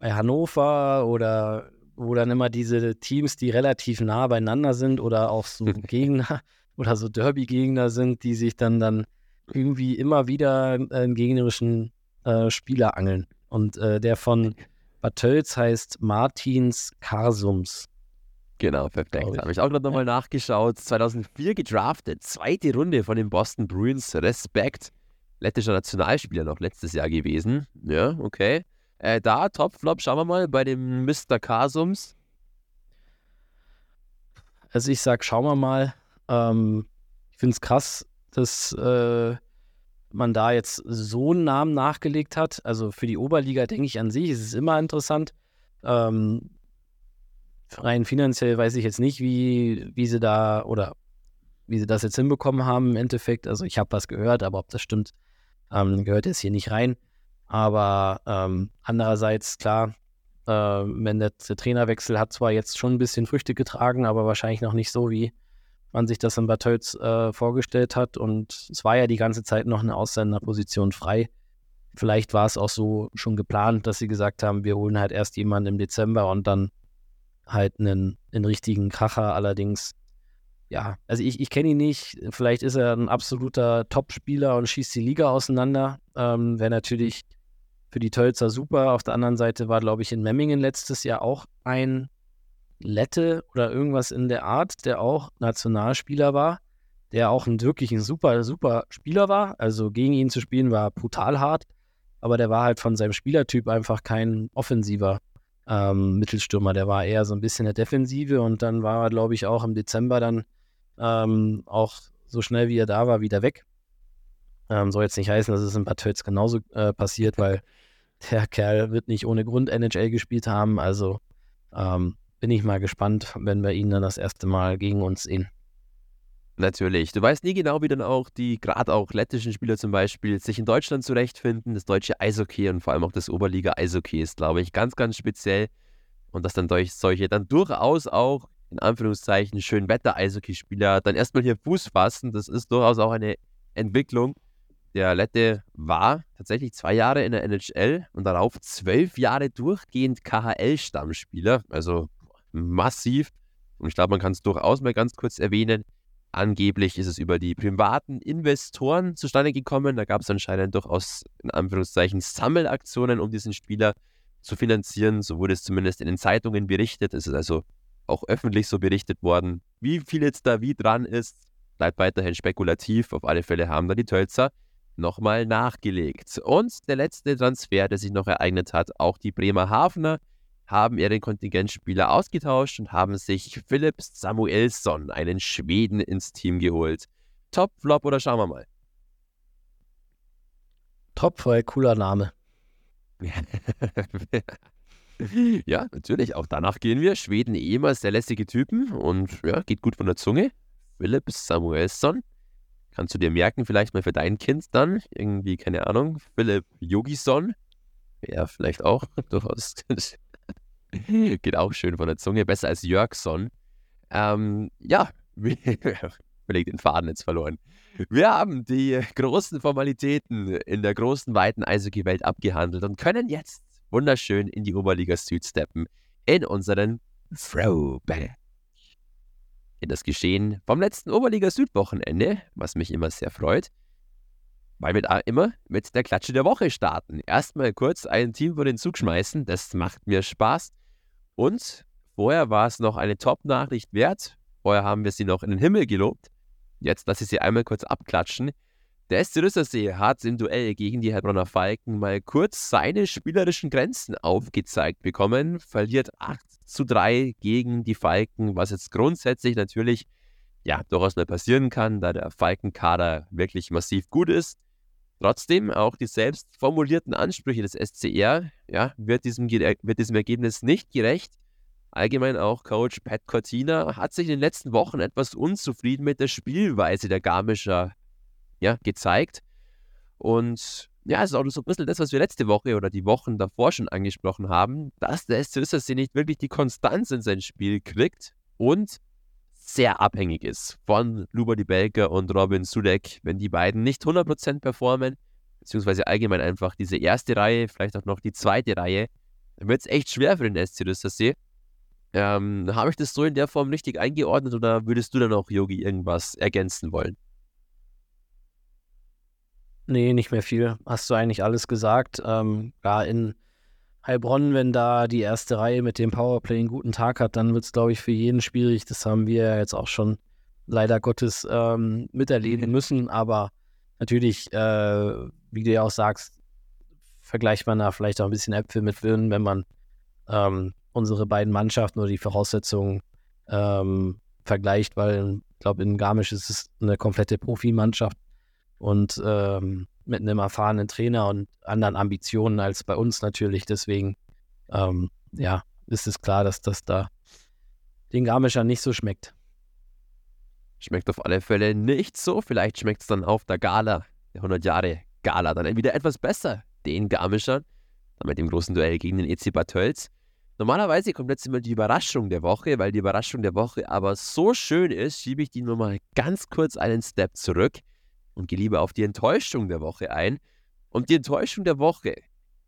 bei Hannover oder wo dann immer diese Teams, die relativ nah beieinander sind oder auch so (laughs) Gegner oder so Derby-Gegner sind, die sich dann dann irgendwie immer wieder einen gegnerischen äh, Spieler angeln. Und äh, der von Bad Tölz heißt Martins Karsums. Genau, perfekt. Habe ich auch gerade nochmal ja. nachgeschaut. 2004 gedraftet, zweite Runde von den Boston Bruins. Respekt. Lettischer Nationalspieler noch letztes Jahr gewesen. Ja, okay. Äh, da, Top Flop, schauen wir mal bei dem Mr. Kasums. Also ich sag, schauen wir mal. Ähm, ich finde es krass, dass äh, man da jetzt so einen Namen nachgelegt hat. Also für die Oberliga denke ich an sich ist es immer interessant. Ähm, rein finanziell weiß ich jetzt nicht, wie, wie sie da oder wie sie das jetzt hinbekommen haben im Endeffekt. Also ich habe was gehört, aber ob das stimmt, ähm, gehört jetzt hier nicht rein. Aber ähm, andererseits, klar, äh, wenn der, der, Trainerwechsel hat zwar jetzt schon ein bisschen Früchte getragen, aber wahrscheinlich noch nicht so, wie man sich das in Bad Tölz äh, vorgestellt hat. Und es war ja die ganze Zeit noch eine Ausländerposition frei. Vielleicht war es auch so schon geplant, dass sie gesagt haben, wir holen halt erst jemanden im Dezember und dann halt einen, einen richtigen Kracher. Allerdings, ja, also ich, ich kenne ihn nicht. Vielleicht ist er ein absoluter Top-Spieler und schießt die Liga auseinander. Ähm, Wäre natürlich für die Tölzer super. Auf der anderen Seite war, glaube ich, in Memmingen letztes Jahr auch ein Lette oder irgendwas in der Art, der auch Nationalspieler war, der auch ein wirklich ein super, super Spieler war. Also gegen ihn zu spielen war brutal hart, aber der war halt von seinem Spielertyp einfach kein offensiver ähm, Mittelstürmer. Der war eher so ein bisschen der Defensive und dann war er, glaube ich, auch im Dezember dann ähm, auch so schnell wie er da war, wieder weg. Ähm, soll jetzt nicht heißen, dass es in Bad Tölz genauso äh, passiert, weil der Kerl wird nicht ohne Grund NHL gespielt haben. Also ähm, bin ich mal gespannt, wenn wir ihn dann das erste Mal gegen uns sehen. Natürlich. Du weißt nie genau, wie dann auch die, gerade auch lettischen Spieler zum Beispiel, sich in Deutschland zurechtfinden. Das deutsche Eishockey und vor allem auch das Oberliga-Eishockey ist, glaube ich, ganz, ganz speziell. Und dass dann durch solche dann durchaus auch, in Anführungszeichen, schön Wetter-Eishockey-Spieler dann erstmal hier Fuß fassen, das ist durchaus auch eine Entwicklung. Der Lette war tatsächlich zwei Jahre in der NHL und darauf zwölf Jahre durchgehend KHL-Stammspieler, also massiv. Und ich glaube, man kann es durchaus mal ganz kurz erwähnen. Angeblich ist es über die privaten Investoren zustande gekommen. Da gab es anscheinend durchaus in Anführungszeichen Sammelaktionen, um diesen Spieler zu finanzieren. So wurde es zumindest in den Zeitungen berichtet. Es ist also auch öffentlich so berichtet worden. Wie viel jetzt da wie dran ist, bleibt weiterhin spekulativ. Auf alle Fälle haben da die Tölzer nochmal nachgelegt. Und der letzte Transfer, der sich noch ereignet hat, auch die Bremer Hafner haben ihren Kontingentspieler ausgetauscht und haben sich Philips Samuelsson, einen Schweden, ins Team geholt. Top, Flop oder schauen wir mal? Top, voll cooler Name. (laughs) ja, natürlich, auch danach gehen wir. Schweden ehemals sehr lässige Typen und ja, geht gut von der Zunge. Philips Samuelsson. Kannst du dir merken, vielleicht mal für dein Kind dann? Irgendwie, keine Ahnung, Philipp Yogisson. Ja, vielleicht auch (laughs) durchaus (laughs) Geht auch schön von der Zunge. Besser als Jörgson. Ähm, ja, (laughs) völlig den Faden jetzt verloren. Wir haben die großen Formalitäten in der großen, weiten Eishockey-Welt abgehandelt und können jetzt wunderschön in die Oberliga Süd steppen in unseren Throwback. In das Geschehen vom letzten Oberliga Süd-Wochenende, was mich immer sehr freut, weil wir immer mit der Klatsche der Woche starten. Erstmal kurz ein Team vor den Zug schmeißen, das macht mir Spaß. Und vorher war es noch eine Top-Nachricht wert. Vorher haben wir sie noch in den Himmel gelobt. Jetzt lasse ich sie einmal kurz abklatschen. Der SC Rüssersee hat im Duell gegen die Heilbronner Falken mal kurz seine spielerischen Grenzen aufgezeigt bekommen. Verliert 8 zu 3 gegen die Falken, was jetzt grundsätzlich natürlich ja durchaus mal passieren kann, da der Falkenkader wirklich massiv gut ist. Trotzdem, auch die selbst formulierten Ansprüche des SCR ja, wird, diesem, wird diesem Ergebnis nicht gerecht. Allgemein auch Coach Pat Cortina hat sich in den letzten Wochen etwas unzufrieden mit der Spielweise der Garmischer ja, gezeigt. Und ja, es ist auch so ein bisschen das, was wir letzte Woche oder die Wochen davor schon angesprochen haben, dass der SC Rüstersee nicht wirklich die Konstanz in sein Spiel kriegt und sehr abhängig ist von Luba Di Belke und Robin Sudek. Wenn die beiden nicht 100% performen, beziehungsweise allgemein einfach diese erste Reihe, vielleicht auch noch die zweite Reihe, dann wird es echt schwer für den SC Rüstersee. Ähm, Habe ich das so in der Form richtig eingeordnet oder würdest du dann auch, Yogi, irgendwas ergänzen wollen? Nee, nicht mehr viel. Hast du eigentlich alles gesagt. Ähm, ja, in Heilbronn, wenn da die erste Reihe mit dem Powerplay einen guten Tag hat, dann wird es, glaube ich, für jeden schwierig. Das haben wir jetzt auch schon leider Gottes ähm, miterleben müssen. Aber natürlich, äh, wie du ja auch sagst, vergleicht man da vielleicht auch ein bisschen Äpfel mit Birnen, wenn man ähm, unsere beiden Mannschaften oder die Voraussetzungen ähm, vergleicht, weil ich glaube, in Garmisch ist es eine komplette Profimannschaft und ähm, mit einem erfahrenen Trainer und anderen Ambitionen als bei uns natürlich. Deswegen, ähm, ja, ist es klar, dass das da den Garmischern nicht so schmeckt. Schmeckt auf alle Fälle nicht so. Vielleicht schmeckt es dann auf der Gala, der 100 Jahre Gala, dann wieder etwas besser den Garmischern. Dann mit dem großen Duell gegen den EC Bad Tölz. Normalerweise kommt jetzt immer die Überraschung der Woche, weil die Überraschung der Woche aber so schön ist, schiebe ich die nur mal ganz kurz einen Step zurück und gehe lieber auf die Enttäuschung der Woche ein. Und die Enttäuschung der Woche,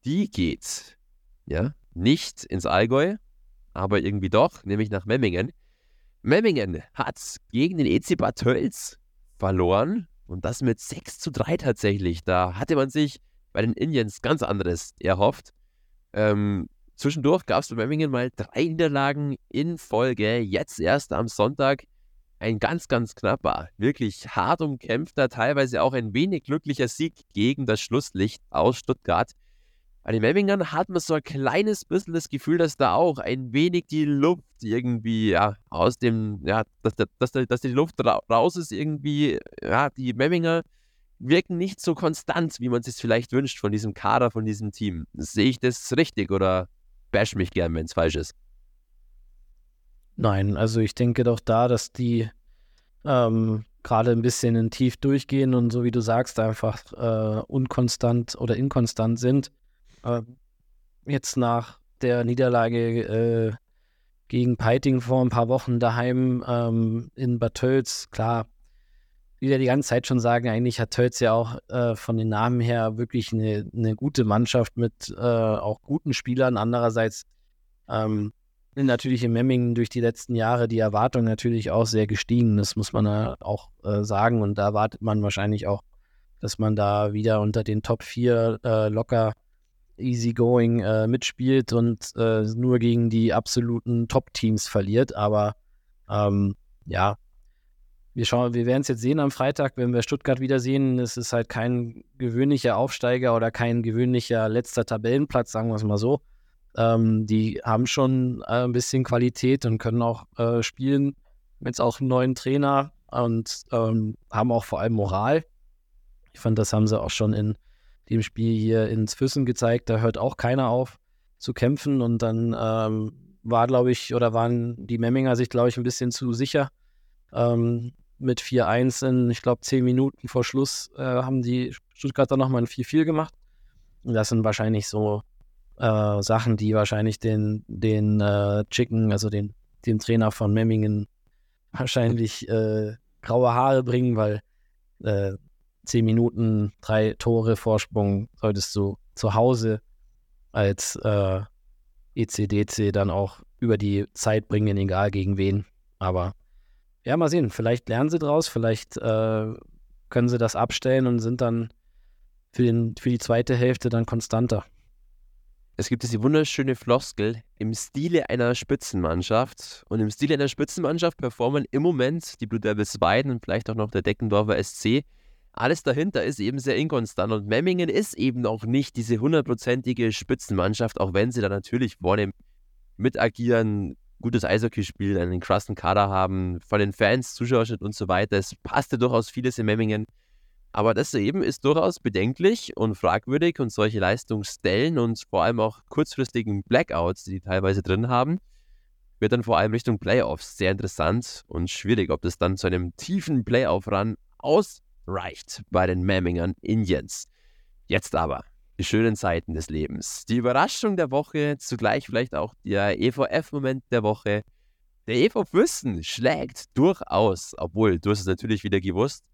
die geht, ja, nicht ins Allgäu, aber irgendwie doch, nämlich nach Memmingen. Memmingen hat gegen den EC Bad Tölz verloren und das mit 6 zu 3 tatsächlich. Da hatte man sich bei den Indians ganz anderes erhofft. Ähm, zwischendurch gab es bei Memmingen mal drei Niederlagen in Folge. Jetzt erst am Sonntag ein ganz, ganz knapper, wirklich hart umkämpfter, teilweise auch ein wenig glücklicher Sieg gegen das Schlusslicht aus Stuttgart. Bei den Memmingern hat man so ein kleines bisschen das Gefühl, dass da auch ein wenig die Luft irgendwie ja, aus dem, ja, dass, dass, dass, die Luft raus ist irgendwie. Ja, die Memminger wirken nicht so konstant, wie man es vielleicht wünscht von diesem Kader, von diesem Team. Sehe ich das richtig oder bash mich gern, wenn es falsch ist? Nein, also ich denke doch da, dass die ähm, gerade ein bisschen in tief durchgehen und so wie du sagst, einfach äh, unkonstant oder inkonstant sind. Äh, jetzt nach der Niederlage äh, gegen Peiting vor ein paar Wochen daheim ähm, in Bad Tölz, klar, wie wir die ganze Zeit schon sagen, eigentlich hat Tölz ja auch äh, von den Namen her wirklich eine, eine gute Mannschaft mit äh, auch guten Spielern. Andererseits ähm, natürlich in Memmingen durch die letzten Jahre die Erwartungen natürlich auch sehr gestiegen. Das muss man auch äh, sagen. Und da erwartet man wahrscheinlich auch, dass man da wieder unter den Top 4 äh, locker easygoing äh, mitspielt und äh, nur gegen die absoluten Top-Teams verliert. Aber ähm, ja, wir wir werden es jetzt sehen am Freitag, wenn wir Stuttgart wiedersehen. Es ist halt kein gewöhnlicher Aufsteiger oder kein gewöhnlicher letzter Tabellenplatz, sagen wir es mal so. Ähm, die haben schon äh, ein bisschen Qualität und können auch äh, spielen. Jetzt auch einen neuen Trainer und ähm, haben auch vor allem Moral. Ich fand, das haben sie auch schon in dem Spiel hier ins Füssen gezeigt. Da hört auch keiner auf zu kämpfen und dann ähm, war, glaube ich, oder waren die Memminger sich, glaube ich, ein bisschen zu sicher. Ähm, mit 4-1 in, ich glaube, 10 Minuten vor Schluss äh, haben die Stuttgarter nochmal ein 4-4 gemacht. Und das sind wahrscheinlich so äh, Sachen, die wahrscheinlich den, den äh, Chicken, also den, den Trainer von Memmingen, (laughs) wahrscheinlich äh, graue Haare bringen, weil äh, zehn Minuten, drei Tore Vorsprung solltest du zu Hause als äh, ECDC dann auch über die Zeit bringen, egal gegen wen. Aber ja, mal sehen. Vielleicht lernen sie draus, vielleicht äh, können sie das abstellen und sind dann für, den, für die zweite Hälfte dann konstanter. Es gibt diese wunderschöne Floskel im Stile einer Spitzenmannschaft. Und im Stile einer Spitzenmannschaft performen im Moment die Blue Devils Weiden und vielleicht auch noch der Deckendorfer SC. Alles dahinter ist eben sehr inkonstant und Memmingen ist eben auch nicht diese hundertprozentige Spitzenmannschaft, auch wenn sie da natürlich vorne mit agieren, gutes Eishockey spielen, einen krassen Kader haben, von den Fans, Zuschauerschnitt und so weiter. Es passte durchaus vieles in Memmingen. Aber das eben ist durchaus bedenklich und fragwürdig und solche Leistungsstellen und vor allem auch kurzfristigen Blackouts, die die teilweise drin haben, wird dann vor allem Richtung Playoffs sehr interessant und schwierig, ob das dann zu einem tiefen Playoff-Run aus reicht bei den Memmingern Indians. Jetzt aber die schönen Zeiten des Lebens. Die Überraschung der Woche, zugleich vielleicht auch der EVF-Moment der Woche. Der EV Fürsten schlägt durchaus, obwohl du hast es natürlich wieder gewusst,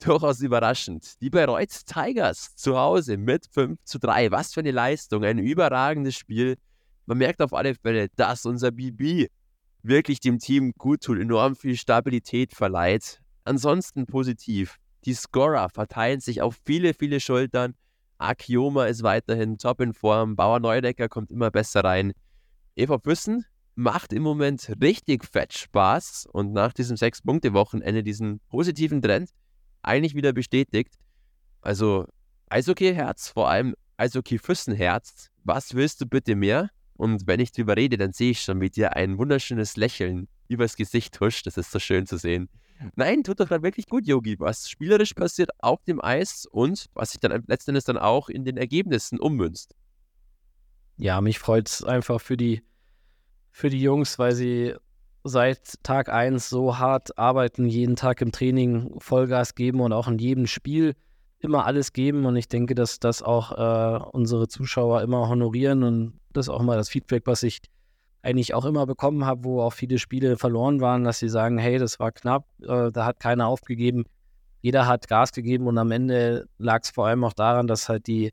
durchaus überraschend. Die Bayreuth Tigers zu Hause mit 5 zu 3. Was für eine Leistung, ein überragendes Spiel. Man merkt auf alle Fälle, dass unser BB wirklich dem Team gut tut, enorm viel Stabilität verleiht. Ansonsten positiv. Die Scorer verteilen sich auf viele, viele Schultern. Akioma ist weiterhin top in Form. Bauer Neudecker kommt immer besser rein. Eva Füssen macht im Moment richtig fett Spaß und nach diesem Sechs-Punkte-Wochenende diesen positiven Trend eigentlich wieder bestätigt. Also Eishockey-Herz, vor allem Eishockey-Füssen-Herz. Was willst du bitte mehr? Und wenn ich drüber rede, dann sehe ich schon mit dir ein wunderschönes Lächeln übers Gesicht huscht. Das ist so schön zu sehen. Nein, tut doch gerade wirklich gut, Yogi. Was spielerisch passiert auf dem Eis und was sich dann letztendlich dann auch in den Ergebnissen ummünzt. Ja, mich freut es einfach für die, für die Jungs, weil sie seit Tag 1 so hart arbeiten, jeden Tag im Training Vollgas geben und auch in jedem Spiel immer alles geben. Und ich denke, dass das auch äh, unsere Zuschauer immer honorieren und das ist auch mal das Feedback, was ich eigentlich auch immer bekommen habe, wo auch viele Spiele verloren waren, dass sie sagen, hey, das war knapp, äh, da hat keiner aufgegeben, jeder hat Gas gegeben und am Ende lag es vor allem auch daran, dass halt die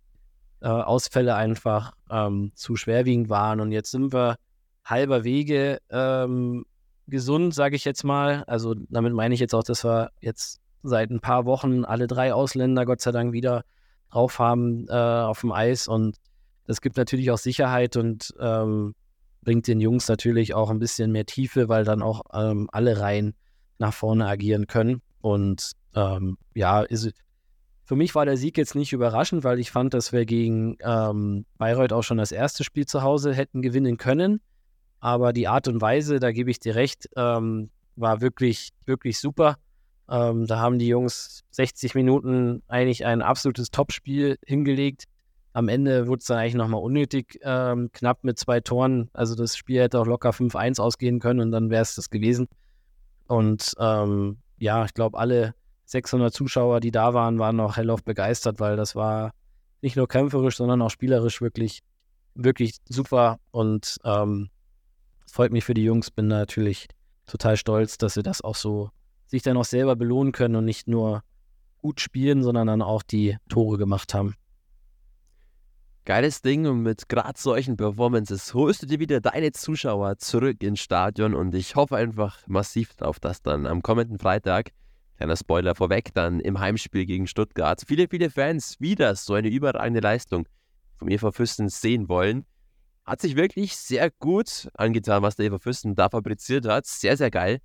äh, Ausfälle einfach ähm, zu schwerwiegend waren und jetzt sind wir halber Wege ähm, gesund, sage ich jetzt mal. Also damit meine ich jetzt auch, dass wir jetzt seit ein paar Wochen alle drei Ausländer Gott sei Dank wieder drauf haben äh, auf dem Eis und das gibt natürlich auch Sicherheit und ähm, bringt den Jungs natürlich auch ein bisschen mehr Tiefe, weil dann auch ähm, alle Reihen nach vorne agieren können. Und ähm, ja, ist, für mich war der Sieg jetzt nicht überraschend, weil ich fand, dass wir gegen ähm, Bayreuth auch schon das erste Spiel zu Hause hätten gewinnen können. Aber die Art und Weise, da gebe ich dir recht, ähm, war wirklich, wirklich super. Ähm, da haben die Jungs 60 Minuten eigentlich ein absolutes Topspiel hingelegt. Am Ende wurde es dann eigentlich nochmal unnötig ähm, knapp mit zwei Toren. Also das Spiel hätte auch locker 5-1 ausgehen können und dann wäre es das gewesen. Und ähm, ja, ich glaube, alle 600 Zuschauer, die da waren, waren auch hellauf begeistert, weil das war nicht nur kämpferisch, sondern auch spielerisch wirklich, wirklich super. Und ähm, freut mich für die Jungs. Bin natürlich total stolz, dass sie das auch so sich dann auch selber belohnen können und nicht nur gut spielen, sondern dann auch die Tore gemacht haben. Geiles Ding und mit gerade solchen Performances holst du dir wieder deine Zuschauer zurück ins Stadion und ich hoffe einfach massiv darauf, dass dann am kommenden Freitag, kleiner Spoiler vorweg, dann im Heimspiel gegen Stuttgart viele, viele Fans wieder so eine überragende Leistung vom EV Füssen sehen wollen. Hat sich wirklich sehr gut angetan, was der EV Füssen da fabriziert hat. Sehr, sehr geil.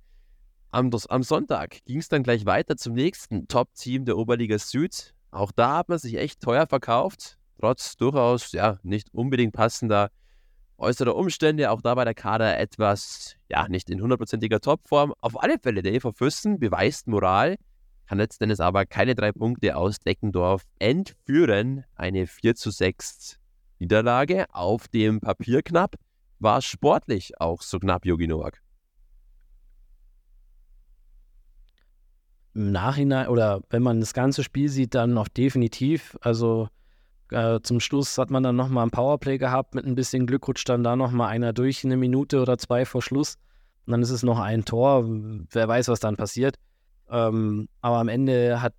Am, am Sonntag ging es dann gleich weiter zum nächsten Top-Team der Oberliga Süd. Auch da hat man sich echt teuer verkauft trotz durchaus ja nicht unbedingt passender äußerer Umstände, auch da war der Kader etwas, ja, nicht in hundertprozentiger Topform. Auf alle Fälle, der EV Fürsten beweist Moral, kann letztendlich aber keine drei Punkte aus Deckendorf entführen. Eine 4 zu 6 Niederlage auf dem Papier knapp, war sportlich auch so knapp, Jogi Nowak. Im Nachhinein oder wenn man das ganze Spiel sieht, dann noch definitiv. Also äh, zum Schluss hat man dann nochmal ein Powerplay gehabt. Mit ein bisschen Glück rutscht dann da nochmal einer durch, eine Minute oder zwei vor Schluss. Und dann ist es noch ein Tor. Wer weiß, was dann passiert. Ähm, aber am Ende hat,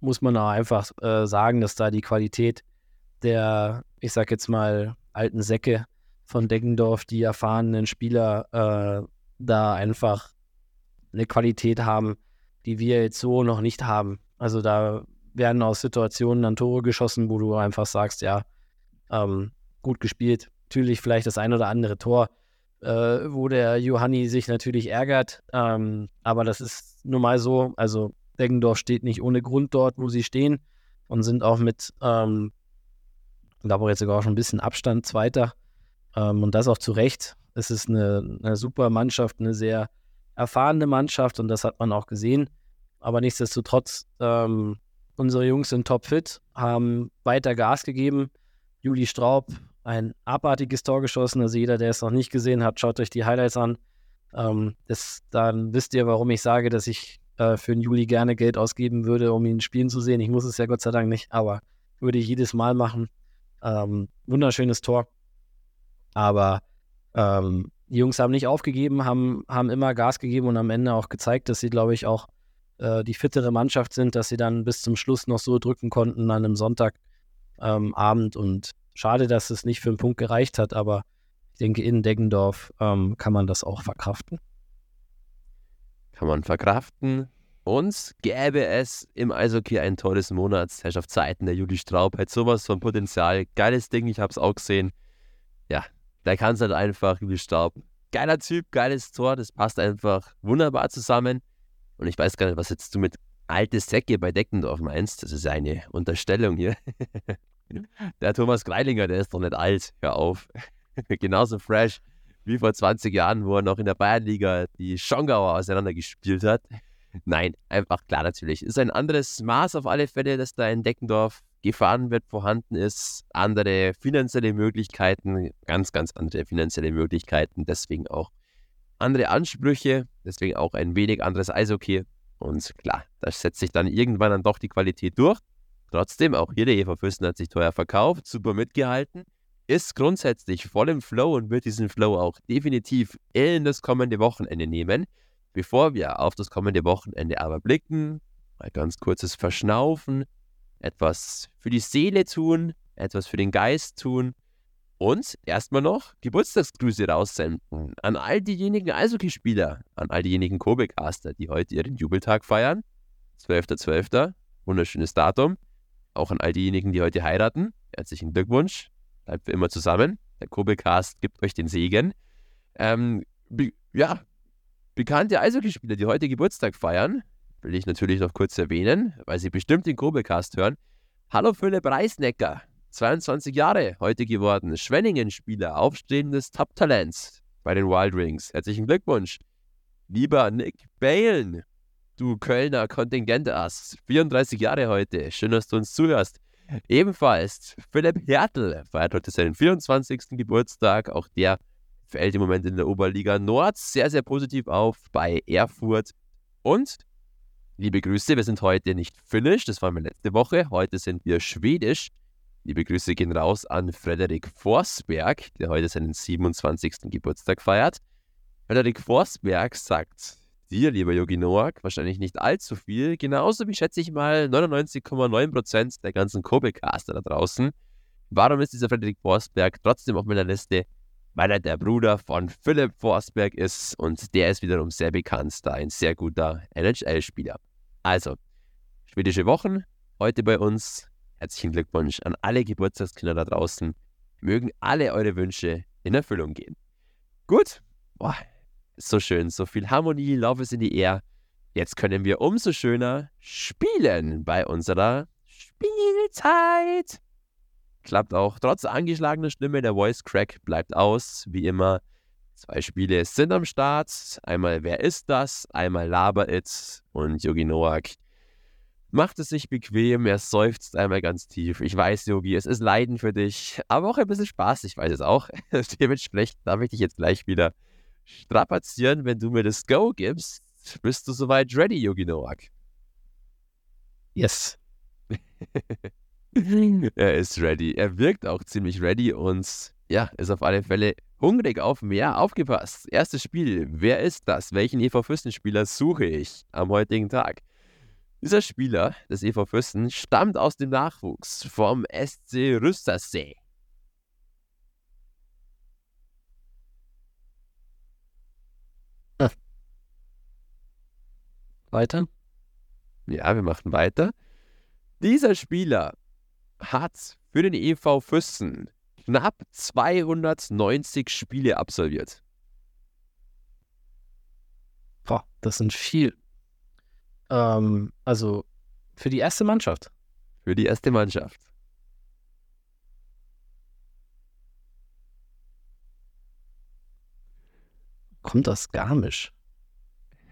muss man auch einfach äh, sagen, dass da die Qualität der, ich sag jetzt mal, alten Säcke von Deggendorf, die erfahrenen Spieler, äh, da einfach eine Qualität haben, die wir jetzt so noch nicht haben. Also da werden aus Situationen dann Tore geschossen, wo du einfach sagst, ja, ähm, gut gespielt. Natürlich vielleicht das ein oder andere Tor, äh, wo der Johanni sich natürlich ärgert, ähm, aber das ist nun mal so. Also Deggendorf steht nicht ohne Grund dort, wo sie stehen und sind auch mit, ähm, war jetzt sogar auch schon ein bisschen Abstand Zweiter ähm, und das auch zu Recht. Es ist eine, eine super Mannschaft, eine sehr erfahrene Mannschaft und das hat man auch gesehen. Aber nichtsdestotrotz ähm, Unsere Jungs sind topfit, haben weiter Gas gegeben. Juli Straub ein abartiges Tor geschossen. Also jeder, der es noch nicht gesehen hat, schaut euch die Highlights an. Ähm, das, dann wisst ihr, warum ich sage, dass ich äh, für den Juli gerne Geld ausgeben würde, um ihn spielen zu sehen. Ich muss es ja Gott sei Dank nicht, aber würde ich jedes Mal machen. Ähm, wunderschönes Tor. Aber ähm, die Jungs haben nicht aufgegeben, haben, haben immer Gas gegeben und am Ende auch gezeigt, dass sie, glaube ich, auch äh, die fittere Mannschaft sind, dass sie dann bis zum Schluss noch so drücken konnten an einem Sonntagabend. Ähm, und schade, dass es nicht für einen Punkt gereicht hat, aber ich denke, in Deggendorf ähm, kann man das auch verkraften. Kann man verkraften. Uns gäbe es im Eishockey ein Tor des Monats. Herrschaft Zeiten, der Juli Straub hat sowas von Potenzial. Geiles Ding, ich habe es auch gesehen. Ja, der kann es halt einfach, Juli Straub. Geiler Typ, geiles Tor, das passt einfach wunderbar zusammen. Und ich weiß gar nicht, was jetzt du mit alte Säcke bei Deckendorf meinst. Das ist eine Unterstellung hier. (laughs) der Thomas Greilinger, der ist doch nicht alt. Hör auf. (laughs) Genauso fresh wie vor 20 Jahren, wo er noch in der Bayernliga die Schongauer auseinandergespielt hat. Nein, einfach klar natürlich. Ist ein anderes Maß auf alle Fälle, dass da in Deckendorf gefahren wird, vorhanden ist. Andere finanzielle Möglichkeiten, ganz, ganz andere finanzielle Möglichkeiten. Deswegen auch andere Ansprüche, deswegen auch ein wenig anderes Eishockey. Und klar, da setzt sich dann irgendwann dann doch die Qualität durch. Trotzdem, auch hier der EV Fürsten hat sich teuer verkauft, super mitgehalten, ist grundsätzlich voll im Flow und wird diesen Flow auch definitiv in das kommende Wochenende nehmen. Bevor wir auf das kommende Wochenende aber blicken, mal ganz kurzes Verschnaufen, etwas für die Seele tun, etwas für den Geist tun und erstmal noch Geburtstagsgrüße raussenden an all diejenigen Eishockeyspieler, an all diejenigen Kobe-Caster, die heute ihren Jubeltag feiern. 12.12. .12., wunderschönes Datum. Auch an all diejenigen, die heute heiraten. Herzlichen Glückwunsch. Bleibt für immer zusammen. Der Kobe-Cast gibt euch den Segen. Ähm, ja, bekannte Eishockeyspieler, die heute Geburtstag feiern, will ich natürlich noch kurz erwähnen, weil sie bestimmt den Kobe-Cast hören. Hallo Philipp Reisnecker, 22 Jahre heute geworden. Schwenningen-Spieler, aufstrebendes Top-Talent bei den Wild Wings. Herzlichen Glückwunsch. Lieber Nick Balen, du Kölner Kontingentass, 34 Jahre heute. Schön, dass du uns zuhörst. Ebenfalls Philipp Hertel feiert heute seinen 24. Geburtstag. Auch der fällt im Moment in der Oberliga Nord sehr, sehr positiv auf bei Erfurt. Und liebe Grüße, wir sind heute nicht finnisch, das waren wir letzte Woche. Heute sind wir schwedisch. Liebe Grüße gehen raus an Frederik Forsberg, der heute seinen 27. Geburtstag feiert. Frederik Forsberg sagt dir, lieber Yogi Noak, wahrscheinlich nicht allzu viel, genauso wie schätze ich mal 99,9% der ganzen Kobe-Caster da draußen. Warum ist dieser Frederik Forsberg trotzdem auf meiner Liste? Weil er der Bruder von Philipp Forsberg ist und der ist wiederum sehr bekannt, da ein sehr guter NHL-Spieler. Also, schwedische Wochen, heute bei uns. Herzlichen Glückwunsch an alle Geburtstagskinder da draußen. Mögen alle eure Wünsche in Erfüllung gehen. Gut, Boah, so schön, so viel Harmonie, Love is in the air. Jetzt können wir umso schöner spielen bei unserer Spielzeit. Klappt auch trotz angeschlagener Stimme, der Voice Crack bleibt aus, wie immer. Zwei Spiele sind am Start. Einmal Wer ist das? Einmal Laber It und Yogi Noak macht es sich bequem, er seufzt einmal ganz tief. Ich weiß, Yogi, es ist Leiden für dich, aber auch ein bisschen Spaß, ich weiß es auch. (laughs) Dementsprechend darf ich dich jetzt gleich wieder strapazieren, wenn du mir das Go gibst. Bist du soweit ready, Yogi Noak? Yes. (laughs) er ist ready. Er wirkt auch ziemlich ready und ja, ist auf alle Fälle hungrig auf mehr. Aufgepasst. Erstes Spiel. Wer ist das? Welchen EV Fürstenspieler suche ich am heutigen Tag? Dieser Spieler des EV Fürsten stammt aus dem Nachwuchs vom SC Rüstersee. Weiter? Ja, wir machen weiter. Dieser Spieler hat für den EV Füssen knapp 290 Spiele absolviert. Boah, das sind viel. Ähm, also für die erste Mannschaft. Für die erste Mannschaft. Kommt aus Garmisch.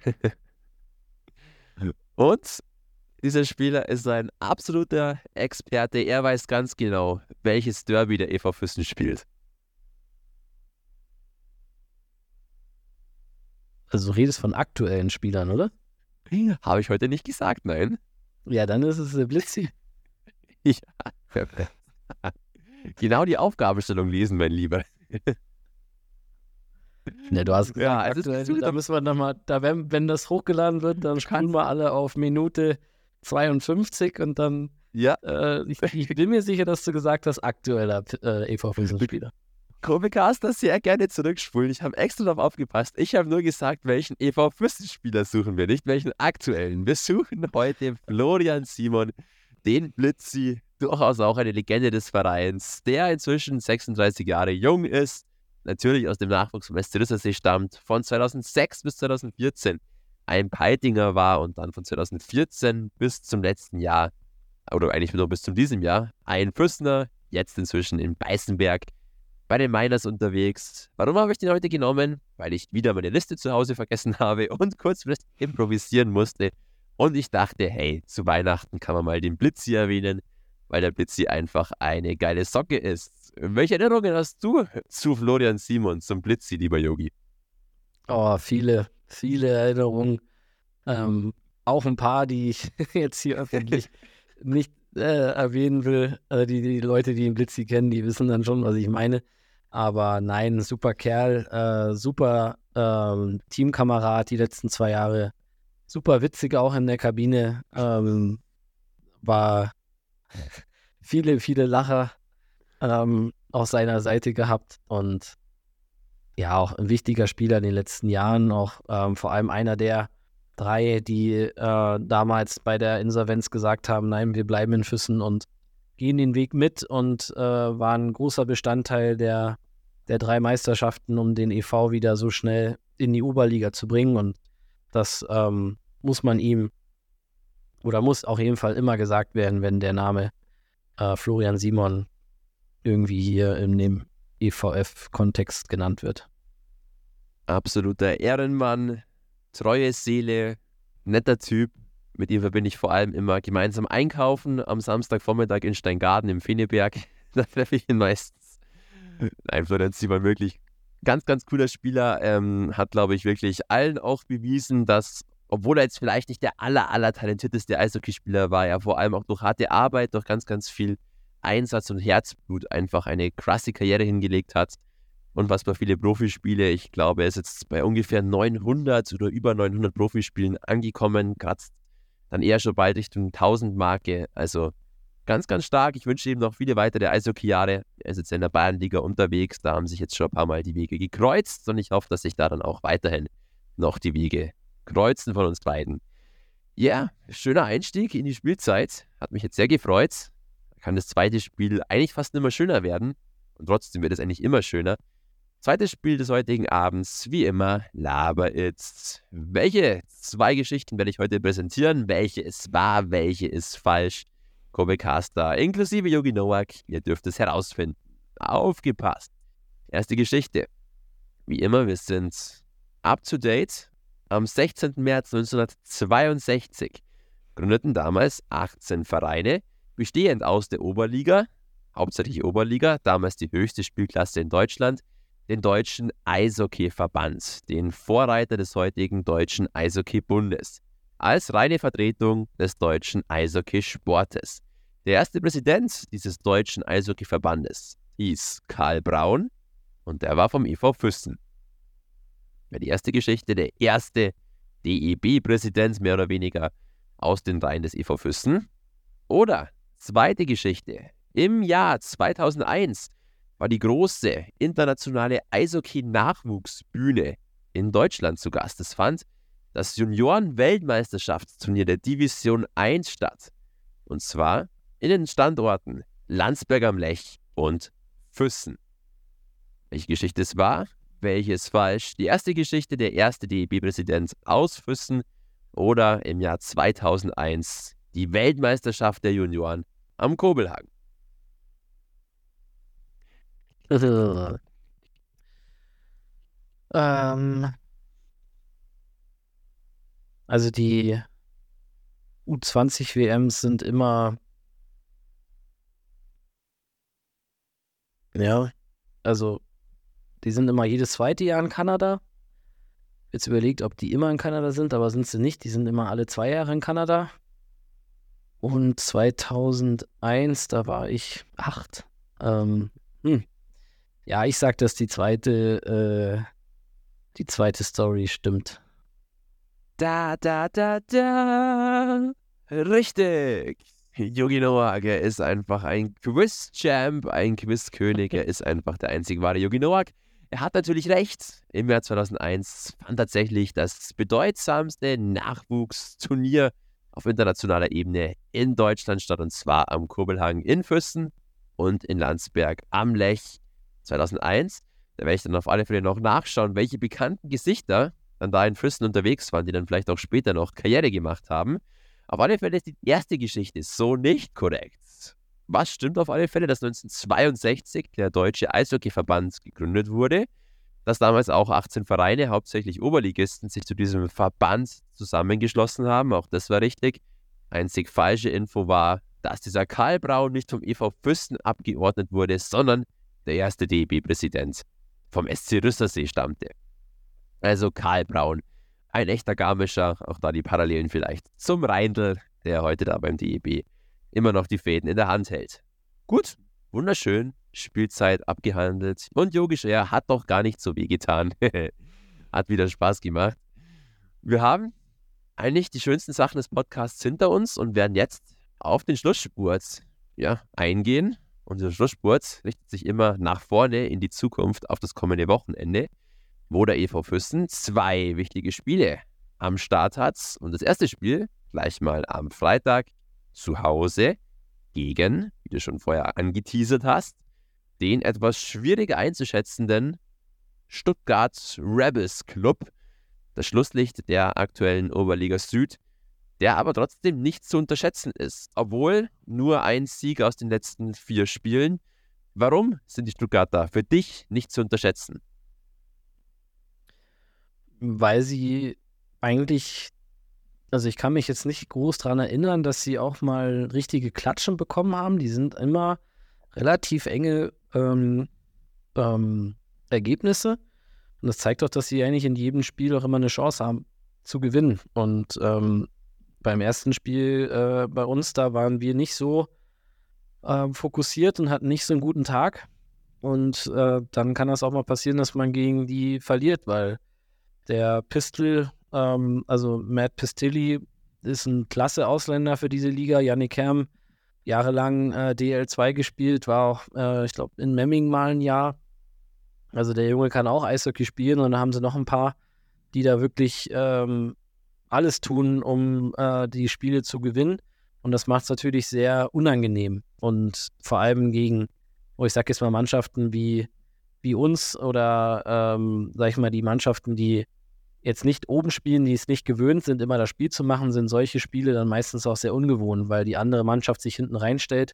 (laughs) Und dieser Spieler ist ein absoluter Experte. Er weiß ganz genau, welches Derby der EV Füssen spielt. Also du redest von aktuellen Spielern, oder? Habe ich heute nicht gesagt, nein. Ja, dann ist es der Blitzi. (laughs) ja, (laughs) genau die Aufgabenstellung lesen, mein Lieber. Ne, du hast gesagt, ja, aktuell, da müssen wir nochmal, da wenn, wenn das hochgeladen wird, dann spulen wir alle auf Minute 52 und dann, ja. Äh, ich, ich, bin mir sicher, dass du gesagt hast, aktueller äh, EV-Spieler. Chromecaster sehr gerne zurückspulen. Ich habe extra darauf aufgepasst. Ich habe nur gesagt, welchen EV-Spieler suchen wir, nicht welchen aktuellen. Wir suchen heute Florian Simon, den Blitzi, durchaus auch eine Legende des Vereins, der inzwischen 36 Jahre jung ist natürlich aus dem Nachwuchs vom SC Rüssersee stammt, von 2006 bis 2014 ein Peitinger war und dann von 2014 bis zum letzten Jahr, oder eigentlich nur bis zum diesem Jahr, ein Fürstner, jetzt inzwischen in Beißenberg bei den Miners unterwegs. Warum habe ich den heute genommen? Weil ich wieder meine Liste zu Hause vergessen (laughs) habe und kurzfristig improvisieren musste. Und ich dachte, hey, zu Weihnachten kann man mal den Blitzi erwähnen, weil der Blitzi einfach eine geile Socke ist. Welche Erinnerungen hast du zu Florian Simon, zum Blitzi, lieber Yogi? Oh, viele, viele Erinnerungen. Ähm, auch ein paar, die ich (laughs) jetzt hier öffentlich nicht äh, erwähnen will. Also die, die Leute, die den Blitzi kennen, die wissen dann schon, was ich meine. Aber nein, super Kerl, äh, super ähm, Teamkamerad die letzten zwei Jahre. Super witzig auch in der Kabine. Ähm, war (laughs) viele, viele Lacher ähm, auf seiner Seite gehabt und ja, auch ein wichtiger Spieler in den letzten Jahren, auch ähm, vor allem einer der drei, die äh, damals bei der Insolvenz gesagt haben, nein, wir bleiben in Füssen und gehen den Weg mit und äh, waren ein großer Bestandteil der, der drei Meisterschaften, um den EV wieder so schnell in die Oberliga zu bringen. Und das ähm, muss man ihm oder muss auf jeden Fall immer gesagt werden, wenn der Name äh, Florian Simon irgendwie hier in dem EVF-Kontext genannt wird. Absoluter Ehrenmann, treue Seele, netter Typ. Mit ihm verbinde ich vor allem immer gemeinsam einkaufen am Samstagvormittag in Steingarten im Feneberg. (laughs) Da treffe ich ihn meistens. Nein, Florenz Simon wirklich ganz, ganz cooler Spieler. Ähm, hat, glaube ich, wirklich allen auch bewiesen, dass, obwohl er jetzt vielleicht nicht der aller, aller talentierteste Eishockeyspieler war, er vor allem auch durch harte Arbeit, durch ganz, ganz viel Einsatz und Herzblut einfach eine krasse Karriere hingelegt hat. Unfassbar viele Profispiele. Ich glaube, er ist jetzt bei ungefähr 900 oder über 900 Profispielen angekommen. Gerade dann eher schon bald Richtung 1000 Marke. Also ganz, ganz stark. Ich wünsche ihm noch viele weitere Eishockey-Jahre. Er ist jetzt in der Bayernliga unterwegs. Da haben sich jetzt schon ein paar Mal die Wege gekreuzt und ich hoffe, dass sich da dann auch weiterhin noch die Wege kreuzen von uns beiden. Ja, schöner Einstieg in die Spielzeit. Hat mich jetzt sehr gefreut. Kann das zweite Spiel eigentlich fast immer schöner werden. Und trotzdem wird es eigentlich immer schöner. Zweites Spiel des heutigen Abends, wie immer, Laber It's. Welche zwei Geschichten werde ich heute präsentieren? Welche ist wahr, welche ist falsch? Kobe Caster inklusive Yogi Nowak, ihr dürft es herausfinden. Aufgepasst. Erste Geschichte. Wie immer, wir sind up to date. Am 16. März 1962 gründeten damals 18 Vereine, bestehend aus der Oberliga, hauptsächlich Oberliga, damals die höchste Spielklasse in Deutschland, den Deutschen Eishockeyverband, den Vorreiter des heutigen Deutschen Eishockeybundes als reine Vertretung des deutschen Eishockeysportes. Der erste Präsident dieses deutschen Eishockeyverbandes hieß Karl Braun und der war vom EV Füssen. Ja, die erste Geschichte, der erste DEB-Präsident mehr oder weniger aus den Reihen des EV Füssen. Oder zweite Geschichte, im Jahr 2001 war die große internationale Eishockey-Nachwuchsbühne in Deutschland zu Gast. Es fand das Junioren-Weltmeisterschaftsturnier der Division 1 statt. Und zwar in den Standorten Landsberg am Lech und Füssen. Welche Geschichte es war, welche ist falsch? Die erste Geschichte, der erste DEB-Präsident aus Füssen oder im Jahr 2001 die Weltmeisterschaft der Junioren am Kobelhang. (laughs) ähm, also die U20-WMs sind immer, ja, also die sind immer jedes zweite Jahr in Kanada. Jetzt überlegt, ob die immer in Kanada sind, aber sind sie nicht. Die sind immer alle zwei Jahre in Kanada. Und 2001, da war ich acht. Ähm, hm. Ja, ich sag, dass die zweite, äh, die zweite Story stimmt. Da, da, da, da. Richtig. Yogi Noak, ist einfach ein Quiz-Champ, ein Quiz-König. Er ist einfach der einzig wahre Yogi Noak. Er hat natürlich recht. Im Jahr 2001 fand tatsächlich das bedeutsamste Nachwuchsturnier auf internationaler Ebene in Deutschland statt, und zwar am Kurbelhang in Füssen und in Landsberg am Lech 2001. Da werde ich dann auf alle Fälle noch nachschauen, welche bekannten Gesichter dann da in Füssen unterwegs waren, die dann vielleicht auch später noch Karriere gemacht haben. Auf alle Fälle ist die erste Geschichte so nicht korrekt. Was stimmt auf alle Fälle, dass 1962 der Deutsche Eishockeyverband gegründet wurde, dass damals auch 18 Vereine, hauptsächlich Oberligisten, sich zu diesem Verband zusammengeschlossen haben. Auch das war richtig. Einzig falsche Info war, dass dieser Karl Braun nicht vom EV Füssen abgeordnet wurde, sondern der erste DEB-Präsident vom SC Rüssersee stammte. Also Karl Braun, ein echter Garmischer, auch da die Parallelen vielleicht zum Reindl, der heute da beim DEB immer noch die Fäden in der Hand hält. Gut, wunderschön, Spielzeit abgehandelt und Yogisch, er hat doch gar nicht so weh getan. (laughs) hat wieder Spaß gemacht. Wir haben eigentlich die schönsten Sachen des Podcasts hinter uns und werden jetzt auf den Schlussspurt ja, eingehen. Und der Schlussspurt richtet sich immer nach vorne in die Zukunft auf das kommende Wochenende wo der EV Füssen zwei wichtige Spiele am Start hat. Und das erste Spiel gleich mal am Freitag zu Hause gegen, wie du schon vorher angeteasert hast, den etwas schwieriger einzuschätzenden Stuttgart Rebels Club, das Schlusslicht der aktuellen Oberliga Süd, der aber trotzdem nicht zu unterschätzen ist, obwohl nur ein Sieg aus den letzten vier Spielen. Warum sind die Stuttgarter für dich nicht zu unterschätzen? weil sie eigentlich Also ich kann mich jetzt nicht groß daran erinnern, dass sie auch mal richtige Klatschen bekommen haben. Die sind immer relativ enge ähm, ähm, Ergebnisse. Und das zeigt doch, dass sie eigentlich in jedem Spiel auch immer eine Chance haben zu gewinnen. Und ähm, beim ersten Spiel äh, bei uns, da waren wir nicht so äh, fokussiert und hatten nicht so einen guten Tag. Und äh, dann kann das auch mal passieren, dass man gegen die verliert, weil der Pistol, ähm, also Matt Pistilli, ist ein klasse Ausländer für diese Liga. Yannick Herm, jahrelang äh, DL2 gespielt, war auch, äh, ich glaube, in Memming mal ein Jahr. Also der Junge kann auch Eishockey spielen und dann haben sie noch ein paar, die da wirklich ähm, alles tun, um äh, die Spiele zu gewinnen. Und das macht es natürlich sehr unangenehm. Und vor allem gegen, wo ich sage jetzt mal Mannschaften wie, wie uns oder, ähm, sag ich mal, die Mannschaften, die jetzt nicht oben spielen, die es nicht gewöhnt sind, immer das Spiel zu machen, sind solche Spiele dann meistens auch sehr ungewohnt, weil die andere Mannschaft sich hinten reinstellt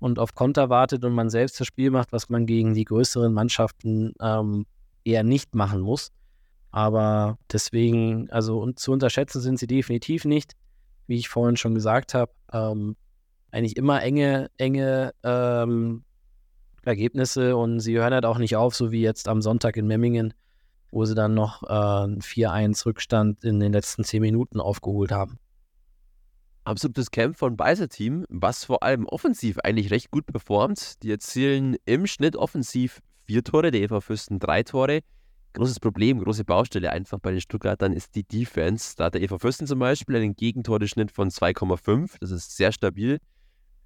und auf Konter wartet und man selbst das Spiel macht, was man gegen die größeren Mannschaften ähm, eher nicht machen muss. Aber deswegen, also und zu unterschätzen sind sie definitiv nicht, wie ich vorhin schon gesagt habe. Ähm, eigentlich immer enge, enge ähm, Ergebnisse und sie hören halt auch nicht auf, so wie jetzt am Sonntag in Memmingen wo sie dann noch äh, einen 4-1 Rückstand in den letzten 10 Minuten aufgeholt haben. Absolutes Camp von Beiser Team, was vor allem offensiv eigentlich recht gut performt. Die erzielen im Schnitt offensiv vier Tore, der EV Fürsten drei Tore. Großes Problem, große Baustelle einfach bei den Stuttgartern ist die Defense. Da hat der EV Fürsten zum Beispiel einen Gegentoreschnitt von 2,5. Das ist sehr stabil.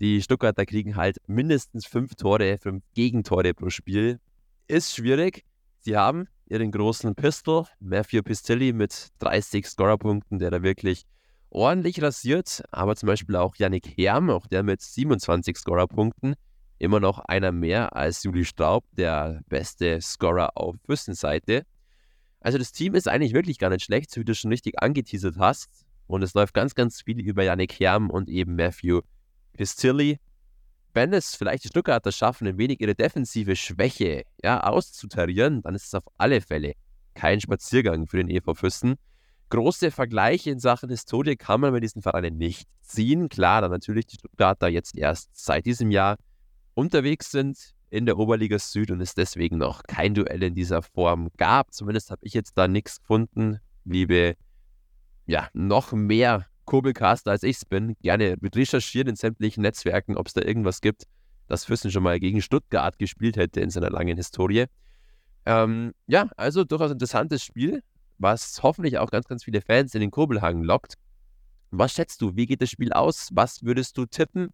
Die Stuttgarter kriegen halt mindestens fünf Tore, fünf Gegentore pro Spiel. Ist schwierig. Sie haben ihren großen Pistol, Matthew Pistilli mit 30 Scorerpunkten, der da wirklich ordentlich rasiert. Aber zum Beispiel auch Yannick Herm, auch der mit 27 Scorerpunkten, immer noch einer mehr als Juli Straub, der beste Scorer auf Fürstenseite. Also das Team ist eigentlich wirklich gar nicht schlecht, so wie du schon richtig angeteasert hast. Und es läuft ganz, ganz viel über Yannick Herm und eben Matthew Pistilli wenn es vielleicht die Stuttgarter schaffen, ein wenig ihre defensive Schwäche ja, auszutarieren, dann ist es auf alle Fälle kein Spaziergang für den EV Fürsten. Große Vergleiche in Sachen Historie kann man bei diesen Vereinen nicht ziehen. Klar, da natürlich die Stuttgarter jetzt erst seit diesem Jahr unterwegs sind in der Oberliga Süd und es deswegen noch kein Duell in dieser Form gab. Zumindest habe ich jetzt da nichts gefunden. Liebe, ja, noch mehr Kurbelcaster als ich es bin, gerne mit recherchieren in sämtlichen Netzwerken, ob es da irgendwas gibt, das Füssen schon mal gegen Stuttgart gespielt hätte in seiner langen Historie. Ähm, ja, also durchaus interessantes Spiel, was hoffentlich auch ganz, ganz viele Fans in den Kurbelhang lockt. Was schätzt du? Wie geht das Spiel aus? Was würdest du tippen?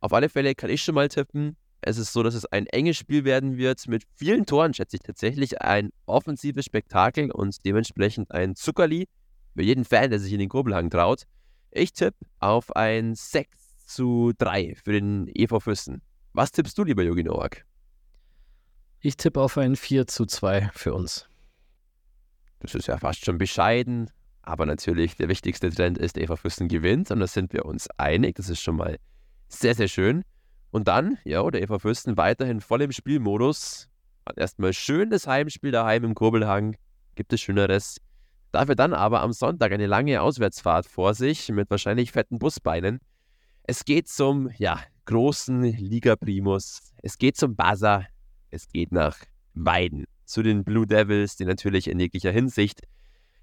Auf alle Fälle kann ich schon mal tippen. Es ist so, dass es ein enges Spiel werden wird mit vielen Toren, schätze ich tatsächlich. Ein offensives Spektakel und dementsprechend ein Zuckerli für jeden Fan, der sich in den Kurbelhang traut. Ich tippe auf ein 6 zu 3 für den EV Füssen. Was tippst du, lieber Jogi Nowak? Ich tippe auf ein 4 zu 2 für uns. Das ist ja fast schon bescheiden, aber natürlich der wichtigste Trend ist, EV Füssen gewinnt und da sind wir uns einig. Das ist schon mal sehr, sehr schön. Und dann, ja, der EV Fürsten weiterhin voll im Spielmodus. Hat erstmal schön das Heimspiel daheim im Kurbelhang. Gibt es Schöneres? Dafür dann aber am Sonntag eine lange Auswärtsfahrt vor sich mit wahrscheinlich fetten Busbeinen. Es geht zum, ja, großen Liga Primus. Es geht zum Buzzer. Es geht nach Weiden. Zu den Blue Devils, die natürlich in jeglicher Hinsicht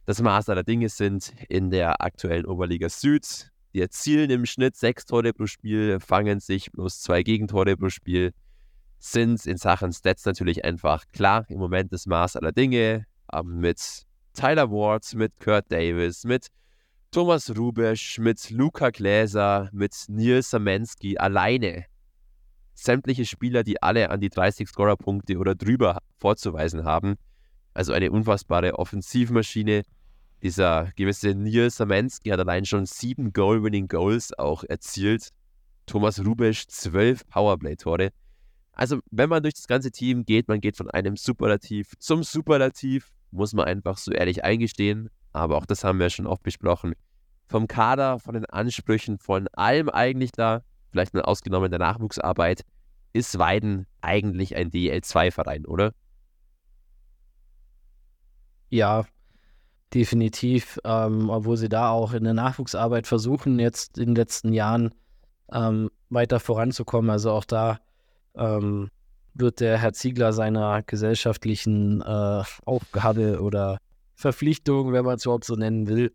das Maß aller Dinge sind in der aktuellen Oberliga Süd. Die erzielen im Schnitt sechs Tore pro Spiel, fangen sich bloß zwei Gegentore pro Spiel, sind in Sachen Stats natürlich einfach klar im Moment das Maß aller Dinge, mit Tyler Ward, mit Kurt Davis, mit Thomas Rubesch, mit Luca Gläser, mit Nils Samensky alleine. Sämtliche Spieler, die alle an die 30 Scorerpunkte oder drüber vorzuweisen haben. Also eine unfassbare Offensivmaschine. Dieser gewisse Nils Samensky hat allein schon sieben Goal-Winning-Goals auch erzielt. Thomas Rubesch zwölf Powerplay-Tore. Also, wenn man durch das ganze Team geht, man geht von einem Superlativ zum Superlativ muss man einfach so ehrlich eingestehen. Aber auch das haben wir schon oft besprochen. Vom Kader, von den Ansprüchen, von allem eigentlich da, vielleicht mal ausgenommen der Nachwuchsarbeit, ist Weiden eigentlich ein DL2-Verein, oder? Ja, definitiv, ähm, obwohl sie da auch in der Nachwuchsarbeit versuchen, jetzt in den letzten Jahren ähm, weiter voranzukommen. Also auch da ähm, wird der Herr Ziegler seiner gesellschaftlichen äh, Aufgabe oder Verpflichtung, wenn man es überhaupt so nennen will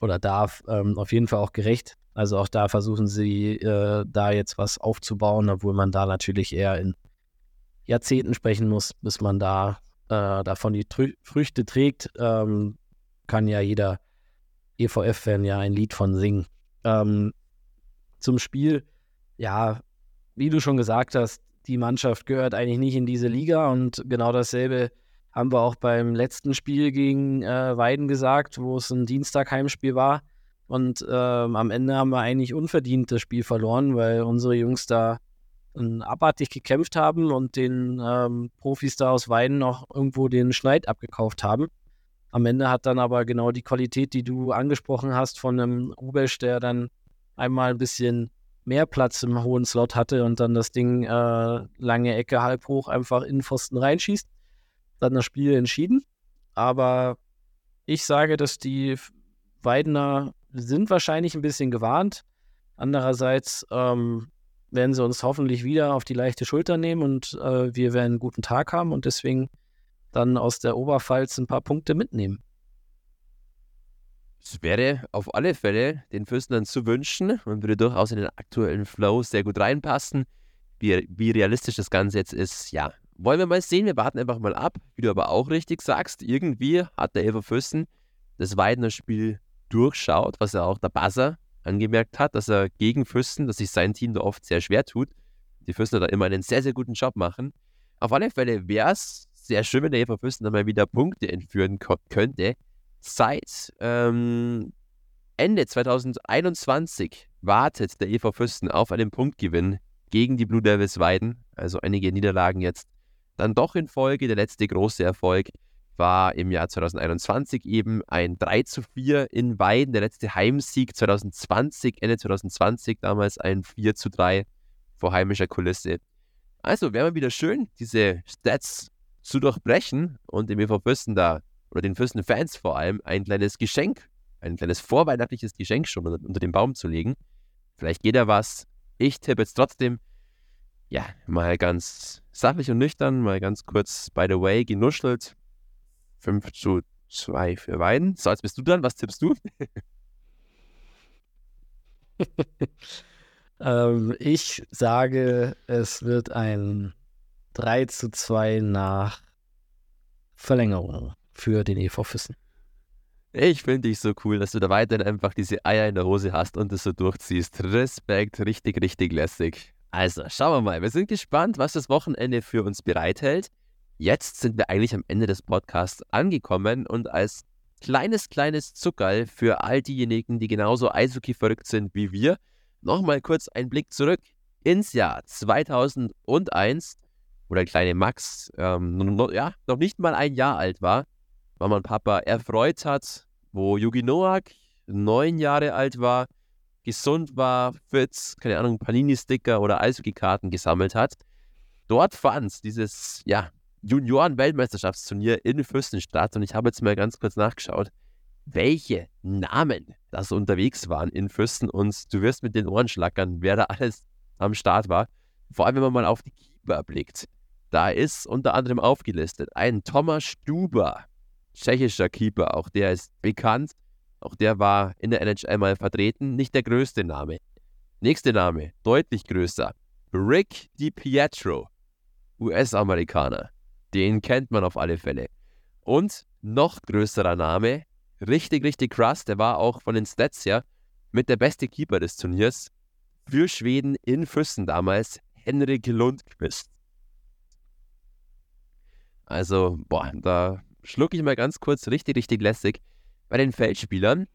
oder darf, ähm, auf jeden Fall auch gerecht. Also auch da versuchen sie, äh, da jetzt was aufzubauen, obwohl man da natürlich eher in Jahrzehnten sprechen muss, bis man da äh, davon die Trü Früchte trägt. Ähm, kann ja jeder EVF-Fan ja ein Lied von singen. Ähm, zum Spiel, ja, wie du schon gesagt hast, die Mannschaft gehört eigentlich nicht in diese Liga und genau dasselbe haben wir auch beim letzten Spiel gegen äh, Weiden gesagt, wo es ein Dienstag-Heimspiel war. Und ähm, am Ende haben wir eigentlich unverdient das Spiel verloren, weil unsere Jungs da äh, abartig gekämpft haben und den ähm, Profis da aus Weiden noch irgendwo den Schneid abgekauft haben. Am Ende hat dann aber genau die Qualität, die du angesprochen hast, von einem Rubesch, der dann einmal ein bisschen mehr Platz im hohen Slot hatte und dann das Ding äh, lange Ecke halb hoch einfach in Pfosten reinschießt. Dann das Spiel entschieden. Aber ich sage, dass die Weidener sind wahrscheinlich ein bisschen gewarnt. Andererseits ähm, werden sie uns hoffentlich wieder auf die leichte Schulter nehmen und äh, wir werden einen guten Tag haben und deswegen dann aus der Oberpfalz ein paar Punkte mitnehmen. Es wäre auf alle Fälle den Fürsten dann zu wünschen und würde durchaus in den aktuellen Flow sehr gut reinpassen. Wie, wie realistisch das Ganze jetzt ist, ja, wollen wir mal sehen. Wir warten einfach mal ab. Wie du aber auch richtig sagst, irgendwie hat der Elfer Fürsten das Weidener Spiel durchschaut, was ja auch der Buzzer angemerkt hat, dass er gegen Fürsten, dass sich sein Team da oft sehr schwer tut. Die Fürsten da immer einen sehr, sehr guten Job machen. Auf alle Fälle wäre es sehr schön, wenn der Elfer Fürsten dann mal wieder Punkte entführen könnte seit ähm, Ende 2021 wartet der EV Fürsten auf einen Punktgewinn gegen die Blue Devils Weiden. Also einige Niederlagen jetzt dann doch in Folge. Der letzte große Erfolg war im Jahr 2021 eben ein 3 zu 4 in Weiden. Der letzte Heimsieg 2020, Ende 2020, damals ein 4 zu 3 vor heimischer Kulisse. Also wäre mal wieder schön, diese Stats zu durchbrechen und dem EV Fürsten da oder den Fürstenfans vor allem ein kleines Geschenk, ein kleines vorweihnachtliches Geschenk schon unter, unter den Baum zu legen. Vielleicht geht da was. Ich tippe jetzt trotzdem, ja, mal ganz sachlich und nüchtern, mal ganz kurz, by the way, genuschelt. 5 zu 2 für Weiden. So, jetzt bist du dran. Was tippst du? (laughs) ähm, ich sage, es wird ein 3 zu 2 nach Verlängerung für den EV Füssen. Ich finde dich so cool, dass du da weiterhin einfach diese Eier in der Hose hast und es so durchziehst. Respekt, richtig, richtig lässig. Also, schauen wir mal. Wir sind gespannt, was das Wochenende für uns bereithält. Jetzt sind wir eigentlich am Ende des Podcasts angekommen und als kleines, kleines Zuckerl für all diejenigen, die genauso Eishockey verrückt sind wie wir, nochmal kurz ein Blick zurück ins Jahr 2001, wo der kleine Max ähm, noch, ja, noch nicht mal ein Jahr alt war. Mama und Papa erfreut hat, wo Yugi Noak neun Jahre alt war, gesund war, fit, keine Ahnung, Panini-Sticker oder Eishockey-Karten gesammelt hat. Dort fand dieses, ja, Junioren-Weltmeisterschaftsturnier in Fürstenstadt und ich habe jetzt mal ganz kurz nachgeschaut, welche Namen da so unterwegs waren in Fürsten und du wirst mit den Ohren schlackern, wer da alles am Start war. Vor allem, wenn man mal auf die Keeper blickt. Da ist unter anderem aufgelistet ein Thomas Stuber, tschechischer Keeper, auch der ist bekannt. Auch der war in der NHL mal vertreten. Nicht der größte Name. Nächster Name, deutlich größer. Rick DiPietro, US-Amerikaner. Den kennt man auf alle Fälle. Und noch größerer Name, richtig, richtig krass, der war auch von den Stats her mit der beste Keeper des Turniers für Schweden in Füssen damals, Henrik Lundqvist. Also, boah, da schlucke ich mal ganz kurz richtig, richtig lässig bei den Feldspielern.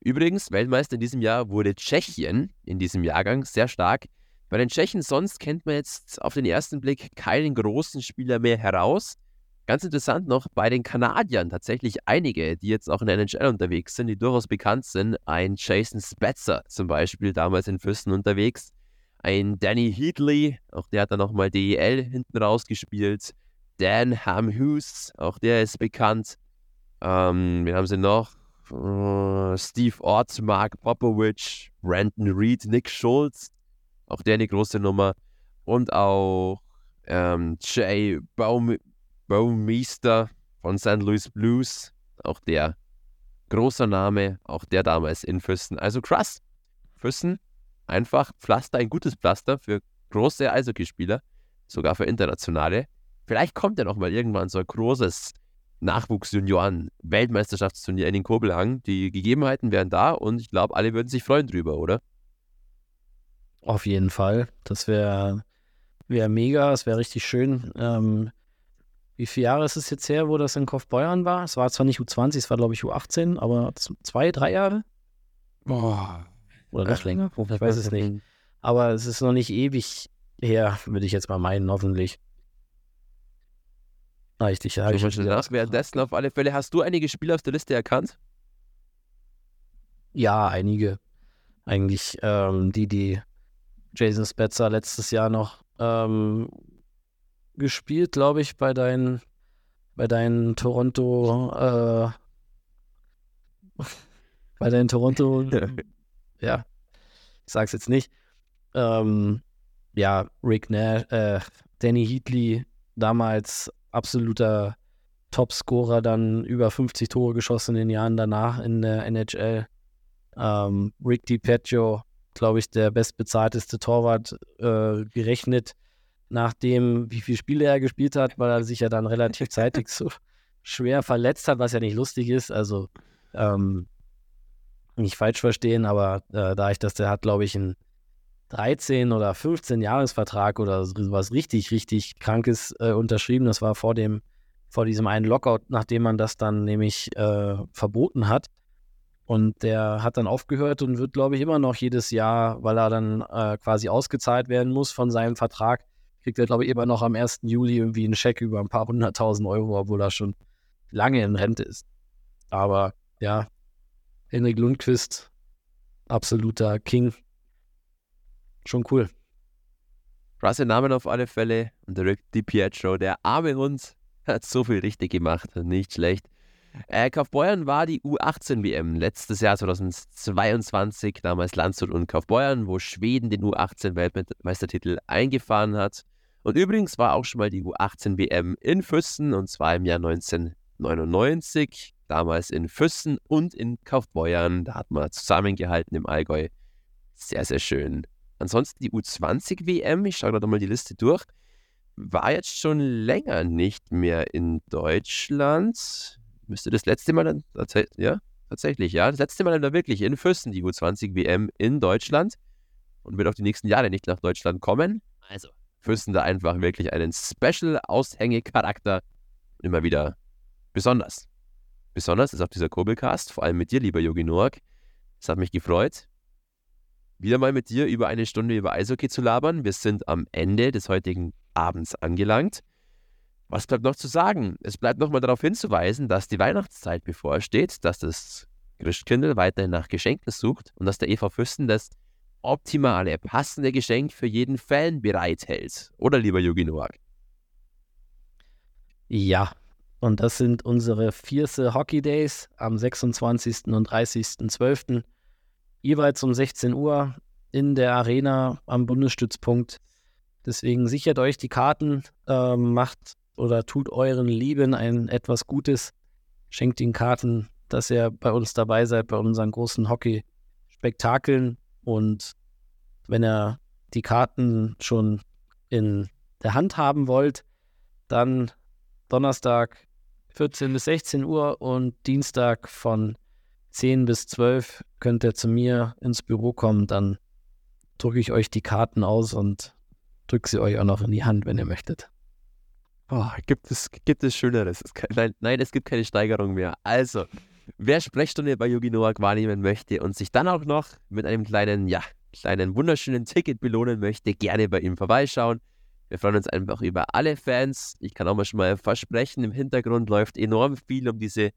Übrigens, Weltmeister in diesem Jahr wurde Tschechien in diesem Jahrgang sehr stark. Bei den Tschechen sonst kennt man jetzt auf den ersten Blick keinen großen Spieler mehr heraus. Ganz interessant noch, bei den Kanadiern tatsächlich einige, die jetzt auch in der NHL unterwegs sind, die durchaus bekannt sind. Ein Jason Spetzer zum Beispiel, damals in Fürsten unterwegs. Ein Danny Heatley, auch der hat dann nochmal DEL hinten rausgespielt. Dan Hamhus, auch der ist bekannt. Ähm, wir haben sie noch. Äh, Steve Ott, Mark Popovich, Brandon Reed, Nick Schultz. Auch der eine große Nummer. Und auch ähm, Jay Baum Baumeister von St. Louis Blues. Auch der großer Name. Auch der damals in Füssen. Also krass. Füssen, einfach Pflaster, ein gutes Pflaster für große Eishockeyspieler. Sogar für internationale. Vielleicht kommt ja noch mal irgendwann so ein großes Nachwuchsjunioren-Weltmeisterschaftsturnier in den Kobelhang. Die Gegebenheiten wären da und ich glaube, alle würden sich freuen drüber, oder? Auf jeden Fall. Das wäre wär mega, es wäre richtig schön. Ähm, wie viele Jahre ist es jetzt her, wo das in Kaufbeuern war? Es war zwar nicht U20, es war glaube ich U18, aber zwei, drei Jahre? Boah. Oder noch länger? Ich weiß es nicht. (laughs) Aber es ist noch nicht ewig her, würde ich jetzt mal meinen, hoffentlich. Richtig, ja. Nach. Währenddessen auf alle Fälle, hast du einige Spieler auf der Liste erkannt? Ja, einige. Eigentlich ähm, die, die Jason Spetzer letztes Jahr noch ähm, gespielt, glaube ich, bei deinen, bei deinen Toronto, äh, (laughs) bei deinen Toronto, (laughs) ja, ich sag's jetzt nicht. Ähm, ja, Rick Nash, äh, Danny Heatley, damals absoluter Topscorer, dann über 50 Tore geschossen in den Jahren danach in der NHL. Ähm, Rick DiPeggio, glaube ich, der bestbezahlteste Torwart äh, gerechnet, nachdem, wie viele Spiele er gespielt hat, weil er sich ja dann relativ zeitig so (laughs) schwer verletzt hat, was ja nicht lustig ist. Also ähm, nicht falsch verstehen, aber äh, da ich das, der hat, glaube ich, einen 13 oder 15 Jahresvertrag oder was richtig, richtig Krankes äh, unterschrieben. Das war vor dem, vor diesem einen Lockout, nachdem man das dann nämlich äh, verboten hat. Und der hat dann aufgehört und wird, glaube ich, immer noch jedes Jahr, weil er dann äh, quasi ausgezahlt werden muss von seinem Vertrag, kriegt er, glaube ich, immer noch am 1. Juli irgendwie einen Scheck über ein paar hunderttausend Euro, obwohl er schon lange in Rente ist. Aber ja, Henrik Lundqvist, absoluter King schon cool. Krasse Namen auf alle Fälle. Und der Rick DiPietro, der arme Hund, hat so viel richtig gemacht. Nicht schlecht. Äh, Kaufbeuern war die U18-WM letztes Jahr 2022, damals Landshut und Kaufbeuern, wo Schweden den U18-Weltmeistertitel eingefahren hat. Und übrigens war auch schon mal die U18-WM in Füssen und zwar im Jahr 1999, damals in Füssen und in Kaufbeuern. Da hat man zusammengehalten im Allgäu. Sehr, sehr schön. Ansonsten die U20-WM, ich schaue gerade mal die Liste durch, war jetzt schon länger nicht mehr in Deutschland. Müsste das letzte Mal dann, ja, tatsächlich, ja, das letzte Mal dann da wirklich in Fürsten die U20-WM in Deutschland und wird auch die nächsten Jahre nicht nach Deutschland kommen. Also, Fürsten da einfach wirklich einen Special-Aushängecharakter immer wieder besonders. Besonders ist auch dieser Kurbelcast, vor allem mit dir, lieber Yogi Noak. Es hat mich gefreut wieder mal mit dir über eine Stunde über Eishockey zu labern. Wir sind am Ende des heutigen Abends angelangt. Was bleibt noch zu sagen? Es bleibt nochmal darauf hinzuweisen, dass die Weihnachtszeit bevorsteht, dass das Christkindl weiterhin nach Geschenken sucht und dass der EV Fürsten das optimale, passende Geschenk für jeden Fan bereithält. Oder lieber Yogi Noak? Ja, und das sind unsere vierte Hockey Days am 26. und 30.12 jeweils um 16 Uhr in der Arena am Bundesstützpunkt. Deswegen sichert euch die Karten, äh, macht oder tut euren Lieben ein etwas Gutes, schenkt ihnen Karten, dass ihr bei uns dabei seid, bei unseren großen Hockey-Spektakeln. Und wenn ihr die Karten schon in der Hand haben wollt, dann Donnerstag 14 bis 16 Uhr und Dienstag von 10 bis 12 könnt ihr zu mir ins Büro kommen, dann drücke ich euch die Karten aus und drücke sie euch auch noch in die Hand, wenn ihr möchtet. Oh, gibt, es, gibt es Schöneres? Es kann, nein, nein, es gibt keine Steigerung mehr. Also, wer Sprechstunde bei Yogi Noak wahrnehmen möchte und sich dann auch noch mit einem kleinen, ja, kleinen wunderschönen Ticket belohnen möchte, gerne bei ihm vorbeischauen. Wir freuen uns einfach über alle Fans. Ich kann auch mal schon mal versprechen, im Hintergrund läuft enorm viel um diese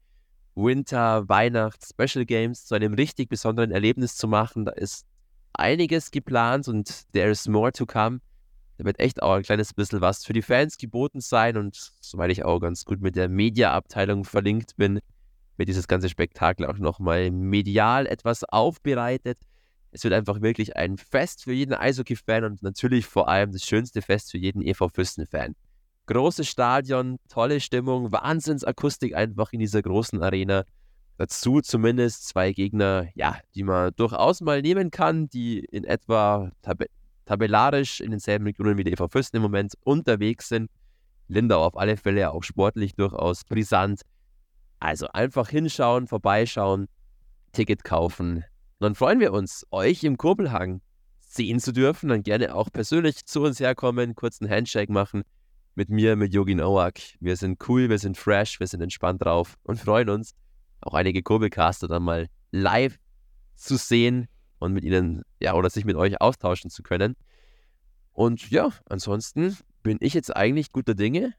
Winter, Weihnachts, Special Games zu einem richtig besonderen Erlebnis zu machen. Da ist einiges geplant und there is more to come. Da wird echt auch ein kleines bisschen was für die Fans geboten sein und soweit ich auch ganz gut mit der Media-Abteilung verlinkt bin, wird dieses ganze Spektakel auch nochmal medial etwas aufbereitet. Es wird einfach wirklich ein Fest für jeden Eishockey-Fan und natürlich vor allem das schönste Fest für jeden EV Füssen-Fan. Großes Stadion, tolle Stimmung, Wahnsinnsakustik einfach in dieser großen Arena. Dazu zumindest zwei Gegner, ja, die man durchaus mal nehmen kann, die in etwa tab tabellarisch in denselben Regionen wie der EV Füssen im Moment unterwegs sind. Lindau auf alle Fälle auch sportlich durchaus brisant. Also einfach hinschauen, vorbeischauen, Ticket kaufen. Und dann freuen wir uns, euch im Kurbelhang sehen zu dürfen. Dann gerne auch persönlich zu uns herkommen, kurz einen Handshake machen mit mir, mit Yogi Nowak. Wir sind cool, wir sind fresh, wir sind entspannt drauf und freuen uns, auch einige Kurbelcaster dann mal live zu sehen und mit ihnen, ja, oder sich mit euch austauschen zu können. Und ja, ansonsten bin ich jetzt eigentlich guter Dinge.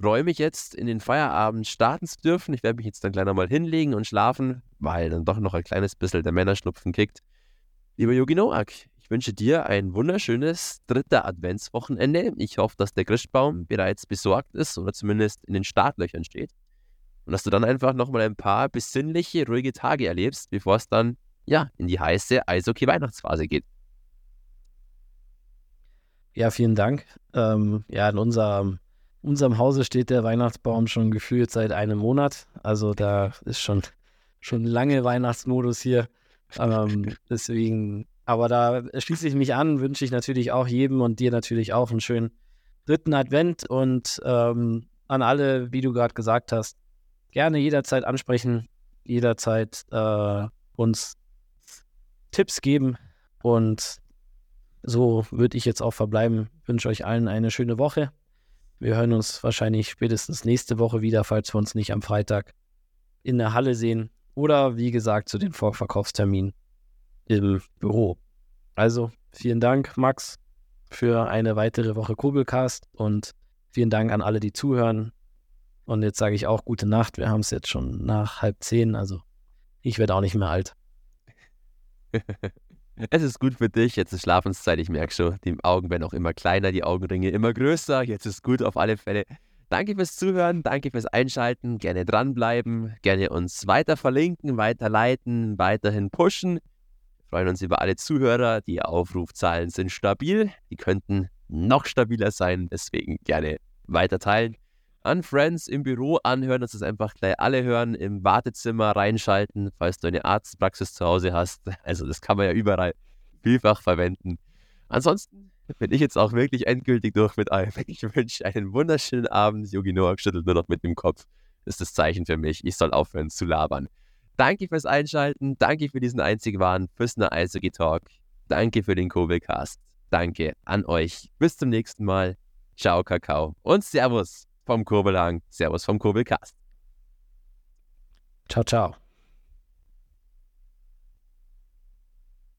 Freue mich jetzt in den Feierabend starten zu dürfen. Ich werde mich jetzt dann gleich nochmal hinlegen und schlafen, weil dann doch noch ein kleines bisschen der Männerschnupfen kickt. Lieber Yogi Noak, ich wünsche dir ein wunderschönes dritter Adventswochenende. Ich hoffe, dass der Christbaum bereits besorgt ist oder zumindest in den Startlöchern steht. Und dass du dann einfach nochmal ein paar besinnliche, ruhige Tage erlebst, bevor es dann ja in die heiße Eishockey-Weihnachtsphase geht. Ja, vielen Dank. Ähm, ja, in unserem, unserem Hause steht der Weihnachtsbaum schon gefühlt seit einem Monat. Also da ist schon, schon lange Weihnachtsmodus hier. (laughs) Ähm, deswegen, aber da schließe ich mich an, wünsche ich natürlich auch jedem und dir natürlich auch einen schönen dritten Advent und ähm, an alle, wie du gerade gesagt hast, gerne jederzeit ansprechen, jederzeit äh, uns Tipps geben und so würde ich jetzt auch verbleiben. Wünsche euch allen eine schöne Woche. Wir hören uns wahrscheinlich spätestens nächste Woche wieder, falls wir uns nicht am Freitag in der Halle sehen oder wie gesagt zu den Vorverkaufsterminen im Büro. Also vielen Dank, Max, für eine weitere Woche Kurbelcast und vielen Dank an alle, die zuhören. Und jetzt sage ich auch gute Nacht. Wir haben es jetzt schon nach halb zehn, also ich werde auch nicht mehr alt. (laughs) Es ist gut für dich, jetzt ist Schlafenszeit, ich merke schon, die Augen werden auch immer kleiner, die Augenringe immer größer, jetzt ist gut auf alle Fälle. Danke fürs Zuhören, danke fürs Einschalten, gerne dranbleiben, gerne uns weiter verlinken, weiterleiten, weiterhin pushen. Freuen uns über alle Zuhörer, die Aufrufzahlen sind stabil, die könnten noch stabiler sein, deswegen gerne weiter teilen an Friends im Büro anhören, dass es einfach gleich alle hören, im Wartezimmer reinschalten, falls du eine Arztpraxis zu Hause hast. (laughs) Also das kann man ja überall vielfach verwenden. Ansonsten bin ich jetzt auch wirklich endgültig durch mit allem. (laughs) Ich wünsche einen wunderschönen Abend. Yogi Noak schüttelt nur noch mit dem Kopf. Ist das Zeichen für mich. Ich soll aufhören zu labern. Danke fürs Einschalten. Danke für diesen einzig wahren Füssner Eishockey Talk. Danke für den Kobelcast. Danke an euch. Bis zum nächsten Mal. Ciao, Kakao und Servus vom Kurbelhang. Servus vom Kurbelcast. Ciao, ciao.